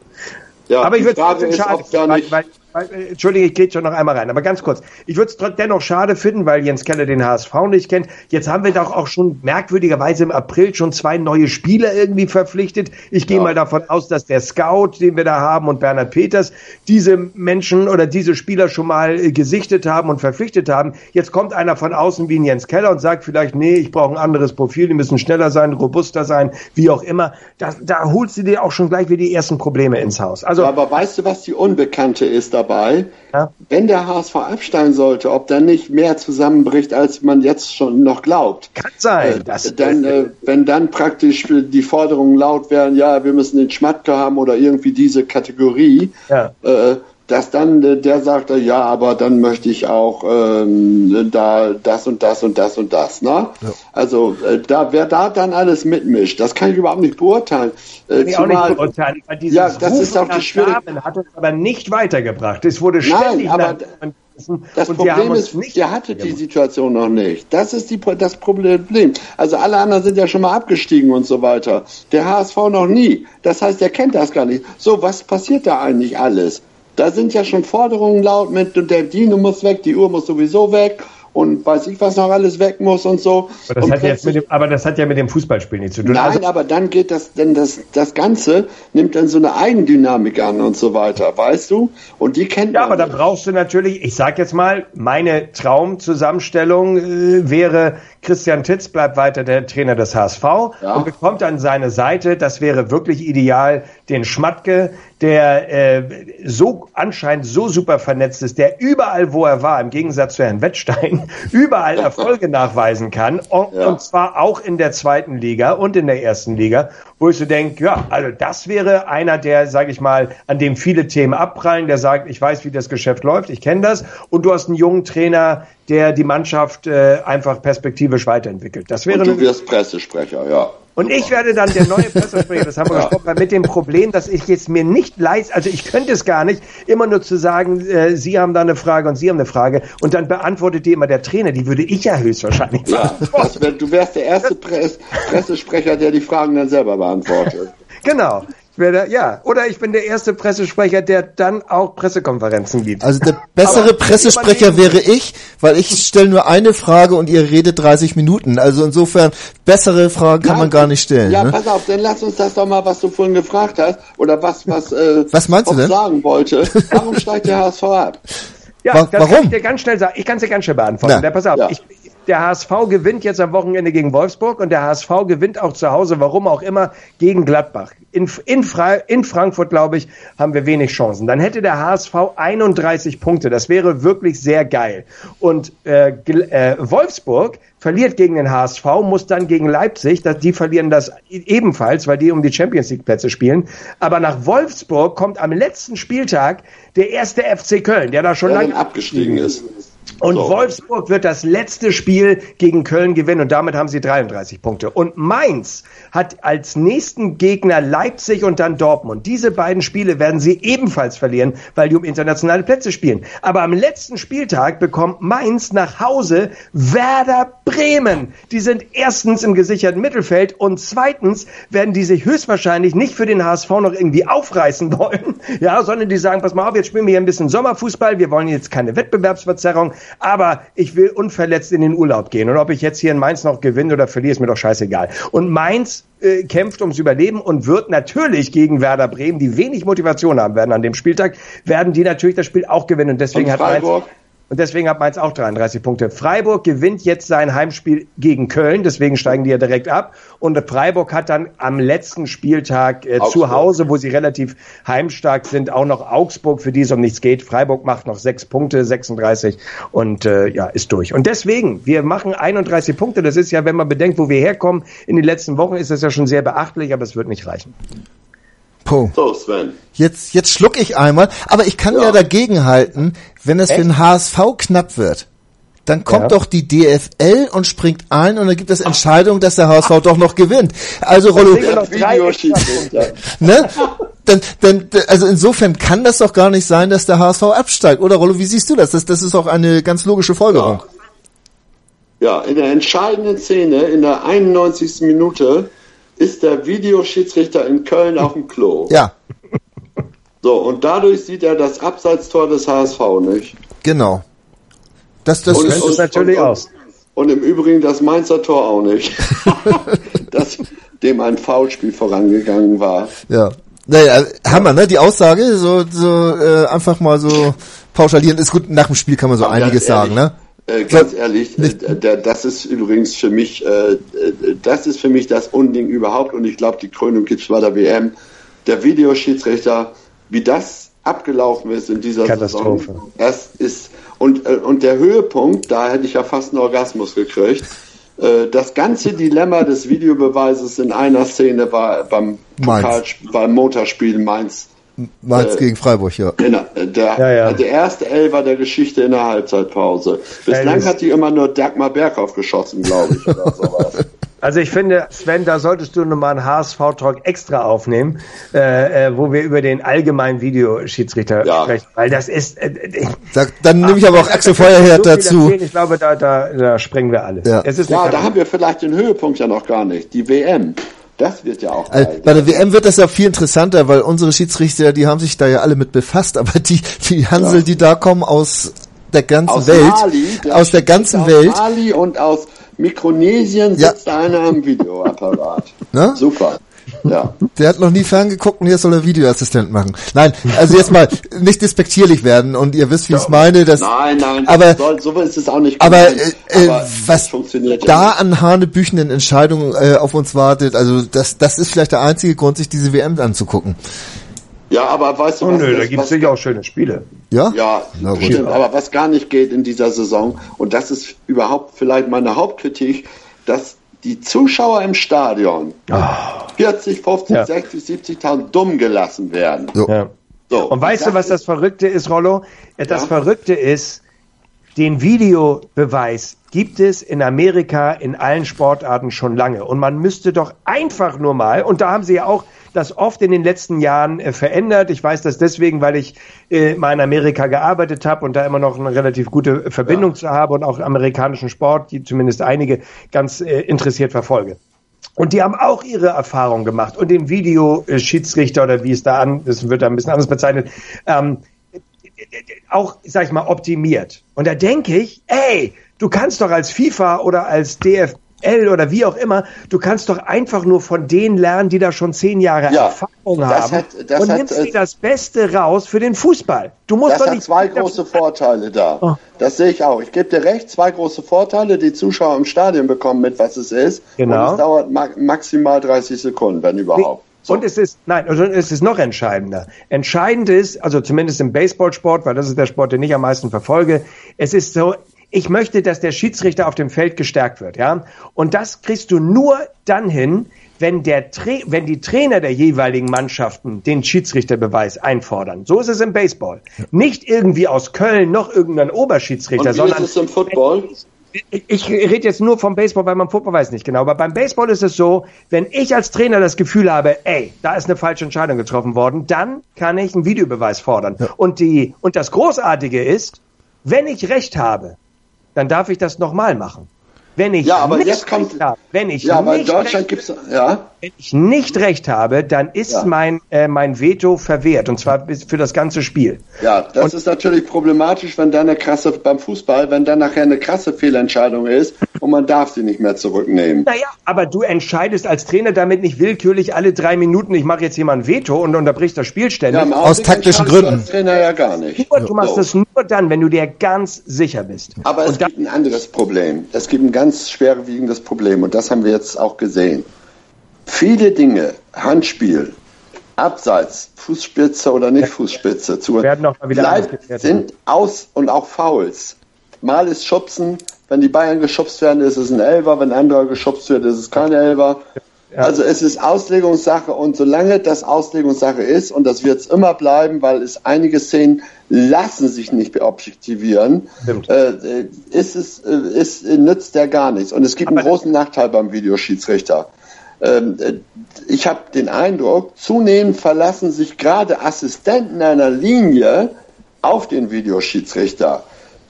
Ja, Aber ich würde Frage ist, schade, ob da weil, nicht, weil, Entschuldige, ich gehe schon noch einmal rein, aber ganz kurz. Ich würde es dennoch schade finden, weil Jens Keller den HSV nicht kennt. Jetzt haben wir doch auch schon merkwürdigerweise im April schon zwei neue Spieler irgendwie verpflichtet. Ich gehe ja. mal davon aus, dass der Scout, den wir da haben, und Bernhard Peters diese Menschen oder diese Spieler schon mal äh, gesichtet haben und verpflichtet haben. Jetzt kommt einer von außen wie ein Jens Keller und sagt vielleicht, nee, ich brauche ein anderes Profil, die müssen schneller sein, robuster sein, wie auch immer. Da, da holst du dir auch schon gleich wieder die ersten Probleme ins Haus. Also, aber weißt du, was die Unbekannte ist dabei? Ja? Wenn der HSV absteigen sollte, ob dann nicht mehr zusammenbricht, als man jetzt schon noch glaubt. Kann sein. Äh, das dann, äh, wenn dann praktisch die Forderungen laut werden, ja, wir müssen den Schmatke haben oder irgendwie diese Kategorie, ja. äh, dass dann äh, der sagte, ja, aber dann möchte ich auch ähm, da das und das und das und das. Ne? Ja. Also äh, da wer da dann alles mitmischt, das kann ich überhaupt nicht beurteilen. Äh, ich zumal, auch nicht beurteilen, weil dieses ja, das Ruf ist auch die Schwierigkeit. hat uns aber nicht weitergebracht. Es wurde ständig Nein, aber das und Problem ist, nicht der hatte die Situation noch nicht. Das ist die, das Problem. Also alle anderen sind ja schon mal abgestiegen und so weiter. Der HSV noch nie. Das heißt, er kennt das gar nicht. So, was passiert da eigentlich alles? Da sind ja schon Forderungen laut mit, der Dino muss weg, die Uhr muss sowieso weg und weiß ich, was noch alles weg muss und so. Aber das, hat, jetzt mit dem, aber das hat ja mit dem Fußballspiel nichts zu tun. Nein, also, aber dann geht das, denn das, das Ganze nimmt dann so eine Eigendynamik an und so weiter, weißt du? Und die kennt Ja, aber da brauchst du natürlich, ich sag jetzt mal, meine Traumzusammenstellung äh, wäre, Christian Titz bleibt weiter der Trainer des HSV ja. und bekommt an seine Seite, das wäre wirklich ideal, den Schmatke, der äh, so anscheinend so super vernetzt ist, der überall, wo er war, im Gegensatz zu Herrn Wettstein, überall Erfolge nachweisen kann. Und, ja. und, zwar auch in der zweiten Liga und in der ersten Liga, wo ich so denke, ja, also das wäre einer, der, sage ich mal, an dem viele Themen abprallen, der sagt, ich weiß, wie das Geschäft läuft, ich kenne das. Und du hast einen jungen Trainer, der die Mannschaft äh, einfach perspektivisch weiterentwickelt. Das wäre und du wirst Pressesprecher, ja. Und ich werde dann der neue Pressesprecher, das haben wir ja. gesprochen, mit dem Problem, dass ich jetzt mir nicht leist, also ich könnte es gar nicht, immer nur zu sagen, äh, Sie haben da eine Frage und Sie haben eine Frage und dann beantwortet die immer der Trainer, die würde ich ja höchstwahrscheinlich ja, wär, Du wärst der erste Press, Pressesprecher, der die Fragen dann selber beantwortet. Genau. Werde, ja, oder ich bin der erste Pressesprecher, der dann auch Pressekonferenzen gibt. Also der bessere Aber Pressesprecher wäre ich, weil ich stelle nur eine Frage und ihr redet 30 Minuten. Also insofern, bessere Fragen kann ja, man gar nicht stellen. Ja, ne? pass auf, dann lass uns das doch mal, was du vorhin gefragt hast, oder was, was, äh, was meinst du denn? sagen wollte. Warum steigt der HSV ab? Ja, Wa das warum? kann ich dir ganz schnell sagen. Ich kann es dir ganz schnell beantworten. Na. Ja, pass auf, ja. ich, der HSV gewinnt jetzt am Wochenende gegen Wolfsburg und der HSV gewinnt auch zu Hause, warum auch immer, gegen Gladbach. In, in, Fra in Frankfurt, glaube ich, haben wir wenig Chancen. Dann hätte der HSV 31 Punkte. Das wäre wirklich sehr geil. Und äh, äh, Wolfsburg verliert gegen den HSV, muss dann gegen Leipzig, die verlieren das ebenfalls, weil die um die Champions League Plätze spielen. Aber nach Wolfsburg kommt am letzten Spieltag der erste FC Köln, der da schon lange abgestiegen ist. Und so. Wolfsburg wird das letzte Spiel gegen Köln gewinnen und damit haben sie 33 Punkte. Und Mainz hat als nächsten Gegner Leipzig und dann Dortmund. Diese beiden Spiele werden sie ebenfalls verlieren, weil die um internationale Plätze spielen. Aber am letzten Spieltag bekommt Mainz nach Hause Werder Bremen. Die sind erstens im gesicherten Mittelfeld und zweitens werden die sich höchstwahrscheinlich nicht für den HSV noch irgendwie aufreißen wollen, ja, sondern die sagen, pass mal auf, jetzt spielen wir hier ein bisschen Sommerfußball, wir wollen jetzt keine Wettbewerbsverzerrung, aber ich will unverletzt in den Urlaub gehen. Und ob ich jetzt hier in Mainz noch gewinne oder verliere, ist mir doch scheißegal. Und Mainz äh, kämpft ums Überleben und wird natürlich gegen Werder Bremen, die wenig Motivation haben werden an dem Spieltag, werden die natürlich das Spiel auch gewinnen. Und deswegen und hat Mainz und deswegen hat Mainz auch 33 Punkte. Freiburg gewinnt jetzt sein Heimspiel gegen Köln, deswegen steigen die ja direkt ab. Und Freiburg hat dann am letzten Spieltag äh, zu Hause, wo sie relativ heimstark sind, auch noch Augsburg, für die es um nichts geht. Freiburg macht noch sechs Punkte, 36 und äh, ja, ist durch. Und deswegen, wir machen 31 Punkte. Das ist ja, wenn man bedenkt, wo wir herkommen, in den letzten Wochen ist das ja schon sehr beachtlich, aber es wird nicht reichen. Puh. So, Sven. Jetzt, jetzt schluck ich einmal, aber ich kann ja, ja dagegen halten, wenn es Echt? für den HSV knapp wird. Dann kommt ja. doch die DFL und springt ein und dann gibt es Entscheidung, dass der HSV doch noch gewinnt. Also Rollo, ne? Dann, dann, also insofern kann das doch gar nicht sein, dass der HSV absteigt, oder Rollo? Wie siehst du das? Das, das ist auch eine ganz logische Folgerung. Ja. ja, in der entscheidenden Szene, in der 91. Minute, ist der Videoschiedsrichter in Köln auf dem Klo. Ja. So, und dadurch sieht er das Abseitstor des HSV nicht. Genau. Das, das Und- Das ist, ist natürlich und- aus. Und im Übrigen das Mainzer Tor auch nicht. das, dem ein Foulspiel vorangegangen war. ja. Naja, Hammer, ne? Die Aussage, so, so äh, einfach mal so pauschalieren. Ist gut, nach dem Spiel kann man so Aber einiges ehrlich, sagen, ne? Äh, ganz ehrlich, äh, das ist übrigens für mich, äh, das ist für mich das Unding überhaupt und ich glaube, die Krönung gibt's bei der WM. Der Videoschiedsrichter, wie das abgelaufen ist in dieser Katastrophe. Saison, das ist und äh, und der Höhepunkt, da hätte ich ja fast einen Orgasmus gekriegt. Äh, Das ganze Dilemma des Videobeweises in einer Szene war beim. Pokal, beim Motorspiel Mainz Mainz gegen Freiburg, ja. Genau, der, Ja, ja. der erste Elfer der Geschichte in der Halbzeitpause. Bislang hat die immer nur Dagmar Berghoff geschossen, glaube ich, oder sowas. Also ich finde, Sven, da solltest du nochmal einen HSV-Talk extra aufnehmen, äh, äh, wo wir über den allgemeinen Videoschiedsrichter Ja. sprechen. Weil das ist... Äh, äh, Da, dann nehme ich aber auch Axel Feuerherd so dazu. erzählen. Ich glaube, da, da, da sprengen wir alles. Ja. Es ist Ja, da haben wir vielleicht den Höhepunkt ja noch gar nicht. Die WM. Das wird ja auch Also bei der WM wird das ja viel interessanter, weil unsere Schiedsrichter, die haben sich da ja alle mit befasst, aber die, die Hansel, die da kommen aus der ganzen aus Welt, Mali, der aus der ganzen aus Welt, Mali und aus Mikronesien Ja. sitzt einer am Videoapparat. Ne? Super. Ja. der hat noch nie ferngeguckt und jetzt soll er Videoassistent machen. Nein, also jetzt mal nicht despektierlich werden und ihr wisst, wie ich es meine, dass, Nein, nein, aber, soll, so ist es auch nicht. aber, äh, äh, Aber was es funktioniert da ja an hanebüchenden Entscheidungen äh, auf uns wartet, also das, das ist vielleicht der einzige Grund, sich diese WM anzugucken. Ja, aber weißt du Oh, was? nö, da gibt es was- sicher auch schöne Spiele. Ja? Ja, Na stimmt. Aber was gar nicht geht in dieser Saison, und das ist überhaupt vielleicht meine Hauptkritik, dass die Zuschauer im Stadion 40, 50, Ja. 60, 70.000 dumm gelassen werden. So. Ja. So, Und weißt du, was das Verrückte ist, Rollo? Das Ja. Verrückte ist, den Videobeweis gibt es in Amerika in allen Sportarten schon lange. Und man müsste doch einfach nur mal, und da haben sie ja auch das oft in den letzten Jahren äh, verändert. Ich weiß das deswegen, weil ich äh, mal in Amerika gearbeitet habe und da immer noch eine relativ gute Verbindung zu habe und auch amerikanischen Sport, die zumindest einige ganz äh, interessiert verfolge. Und die haben auch ihre Erfahrung gemacht und den Videoschiedsrichter oder wie es da an, das wird da ein bisschen anders bezeichnet, ähm, auch, sag ich mal, optimiert. Und da denke ich, ey, du kannst doch als FIFA oder als DFL oder wie auch immer, du kannst doch einfach nur von denen lernen, die da schon zehn Jahre Ja, Erfahrung haben hat- und hat, nimmst äh, dir das Beste raus für den Fußball. Du musst Das doch hat nicht zwei große Vorteile da. Oh. Das sehe ich auch. Ich gebe dir recht, zwei große Vorteile. Die Zuschauer im Stadion bekommen mit, was es ist. Genau. Und es dauert ma maximal 30 Sekunden, wenn überhaupt. So. Und es ist, nein, und es ist noch entscheidender. Entscheidend ist, also zumindest im Baseballsport, weil das ist der Sport, den ich am meisten verfolge, es ist so, ich möchte, dass der Schiedsrichter auf dem Feld gestärkt wird, ja. Und das kriegst du nur dann hin, wenn der Tra wenn die Trainer der jeweiligen Mannschaften den Schiedsrichterbeweis einfordern. So ist es im Baseball. Nicht irgendwie aus Köln noch irgendein Oberschiedsrichter, Und wie sondern ist es im Football? ich, ich rede jetzt nur vom Baseball, weil man Football weiß nicht genau. Aber beim Baseball ist es so, wenn ich als Trainer das Gefühl habe, ey, da ist eine falsche Entscheidung getroffen worden, dann kann ich einen Videobeweis fordern. Und die, und das Großartige ist, wenn ich Recht habe, dann darf ich das nochmal machen. Wenn ich Ja, aber nicht jetzt kommt- recht habe, wenn ich Ja, aber in nicht Deutschland recht, gibt's ja. wenn ich nicht recht habe, dann ist Ja. mein äh, mein Veto verwehrt und zwar für das ganze Spiel. Ja, das ist natürlich problematisch, wenn dann eine krasse beim Fußball, wenn dann nachher eine krasse Fehlentscheidung ist und man darf sie nicht mehr zurücknehmen. Naja, aber du entscheidest als Trainer damit nicht willkürlich alle drei Minuten, ich mache jetzt ein Veto und unterbrichst das Spiel ständig. Ja, Aus taktischen entscheidest du Gründen. Als Trainer ja gar nicht. Nur, du machst So. das nur dann, wenn du dir ganz sicher bist. Aber es gibt ein anderes Problem. Es gibt ein ganz schwerwiegendes Problem und das haben wir jetzt auch gesehen. Viele Dinge, Handspiel, Abseits, Fußspitze oder nicht Fußspitze, zu, Werden auch mal wieder sind aus und auch Fouls. Mal ist Schubsen, wenn die Bayern geschubst werden, ist es ein Elfer, wenn anderer geschubst wird, ist es kein Elfer. Also es ist Auslegungssache und solange das Auslegungssache ist, und das wird es immer bleiben, weil es einige Szenen lassen sich nicht beobjektivieren, äh, äh, ist es, äh, ist, nützt der gar nichts. Und es gibt Aber einen großen Nachteil beim Videoschiedsrichter. Ähm, äh, ich habe den Eindruck, zunehmend verlassen sich gerade Assistenten einer Linie auf den Videoschiedsrichter.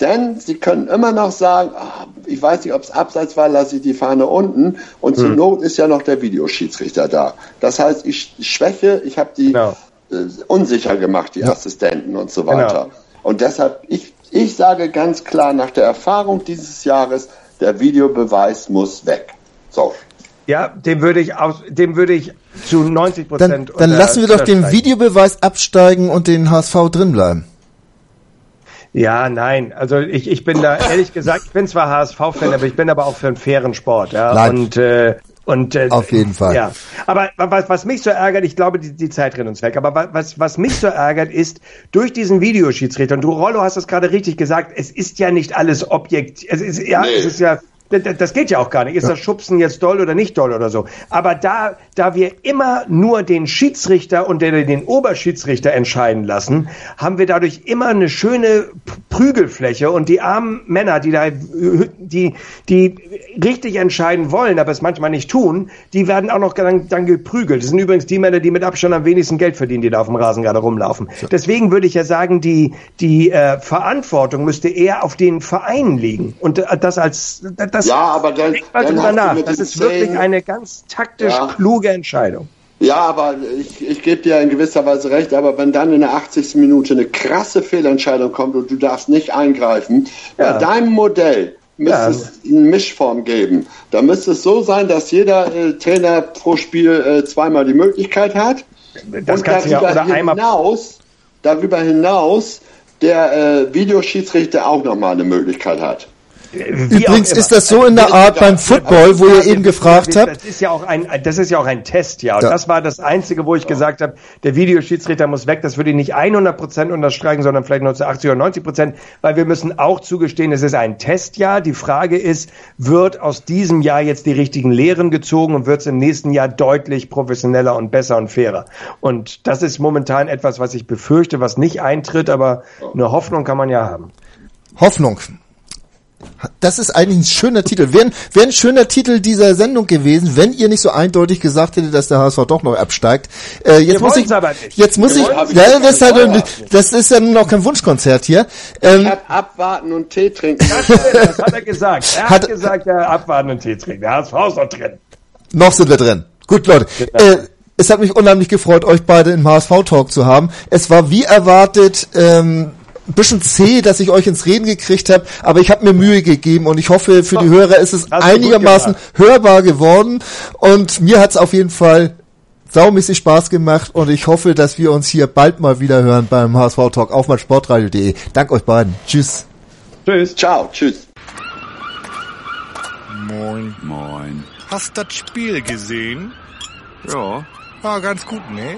Denn sie können immer noch sagen, ah, ich weiß nicht, ob es abseits war, lasse ich die Fahne unten. Und zur Not ist ja noch der Videoschiedsrichter da. Das heißt, ich schwäche, ich habe die Genau. unsicher gemacht, die ja. Assistenten und so weiter. Genau. Und deshalb, ich, ich sage ganz klar, nach der Erfahrung dieses Jahres, der Videobeweis muss weg. So. Ja, dem würde ich aus, dem würde ich zu 90 Prozent. Dann, dann lassen wir doch den Videobeweis absteigen und den HSV drin bleiben. Ja, nein. Also ich, ich bin da ehrlich gesagt, ich bin zwar HSV-Fan, aber ich bin aber auch für einen fairen Sport. Ja. Nein. Und äh, und, äh, Auf jeden Fall. Ja, aber was, was mich so ärgert, ich glaube, die, die Zeit rennt uns weg, aber was, was mich so ärgert, ist, durch diesen Videoschiedsrichter, und du Rollo hast das gerade richtig gesagt, es ist ja nicht alles Objekt, es ist, ja, nee. es ist ja das geht ja auch gar nicht. Ist das Schubsen jetzt doll oder nicht doll oder so? Aber da, da wir immer nur den Schiedsrichter und den, den Oberschiedsrichter entscheiden lassen, haben wir dadurch immer eine schöne Prügelfläche und die armen Männer, die da, die, die richtig entscheiden wollen, aber es manchmal nicht tun, die werden auch noch dann, dann geprügelt. Das sind übrigens die Männer, die mit Abstand am wenigsten Geld verdienen, die da auf dem Rasen gerade rumlaufen. Deswegen würde ich ja sagen, die, die äh, Verantwortung müsste eher auf den Vereinen liegen und äh, das als das das, ja, aber dann, dann drüber nach. Das ist wirklich eine ganz taktisch ja. kluge Entscheidung. Ja, aber ich, ich gebe dir in gewisser Weise recht, aber wenn dann in der 80. Minute eine krasse Fehlentscheidung kommt und du darfst nicht eingreifen, ja. bei deinem Modell müsste ja. es eine Mischform geben. Da müsste es so sein, dass jeder äh, Trainer pro Spiel äh, zweimal die Möglichkeit hat. Das und darüber, ja, hinaus, darüber hinaus der äh, Videoschiedsrichter auch nochmal eine Möglichkeit hat. Übrigens ist das so in der Art beim Football, wo ihr eben gefragt habt. Das ist ja auch ein, das ist ja auch ein Test, ja. Und ja. das war das einzige, wo ich gesagt habe, der Videoschiedsrichter muss weg. Das würde ich nicht 100 Prozent unterstreichen, sondern vielleicht nur zu 80 oder 90 Prozent, weil wir müssen auch zugestehen, es ist ein Testjahr. Die Frage ist, wird aus diesem Jahr jetzt die richtigen Lehren gezogen und wird es im nächsten Jahr deutlich professioneller und besser und fairer? Und das ist momentan etwas, was ich befürchte, was nicht eintritt, aber eine Hoffnung kann man ja haben. Hoffnung. Das ist eigentlich ein schöner Titel. Wäre wär ein schöner Titel dieser Sendung gewesen, wenn ihr nicht so eindeutig gesagt hättet, dass der HSV doch noch absteigt. Äh, jetzt, muss ich, jetzt muss ich, ja, das, ist halt, das ist ja noch kein Wunschkonzert hier. Ähm, hab abwarten und Tee trinken. Das, das hat er gesagt. Er hat, hat gesagt, ja, abwarten und Tee trinken. Der HSV ist noch drin. Noch sind wir drin. Gut, Leute. Genau. Äh, es hat mich unheimlich gefreut, euch beide im HSV-Talk zu haben. Es war wie erwartet ähm, ein bisschen zäh, dass ich euch ins Reden gekriegt habe, aber ich habe mir Mühe gegeben und ich hoffe, für die Hörer ist es einigermaßen hörbar geworden und mir hat es auf jeden Fall saumäßig Spaß gemacht und ich hoffe, dass wir uns hier bald mal wieder hören beim HSV Talk auf meinsportradio.de. Dank euch beiden. Tschüss. Tschüss. Ciao. Tschüss. Moin. Moin. Hast das Spiel gesehen? Ja. War ganz gut, ne?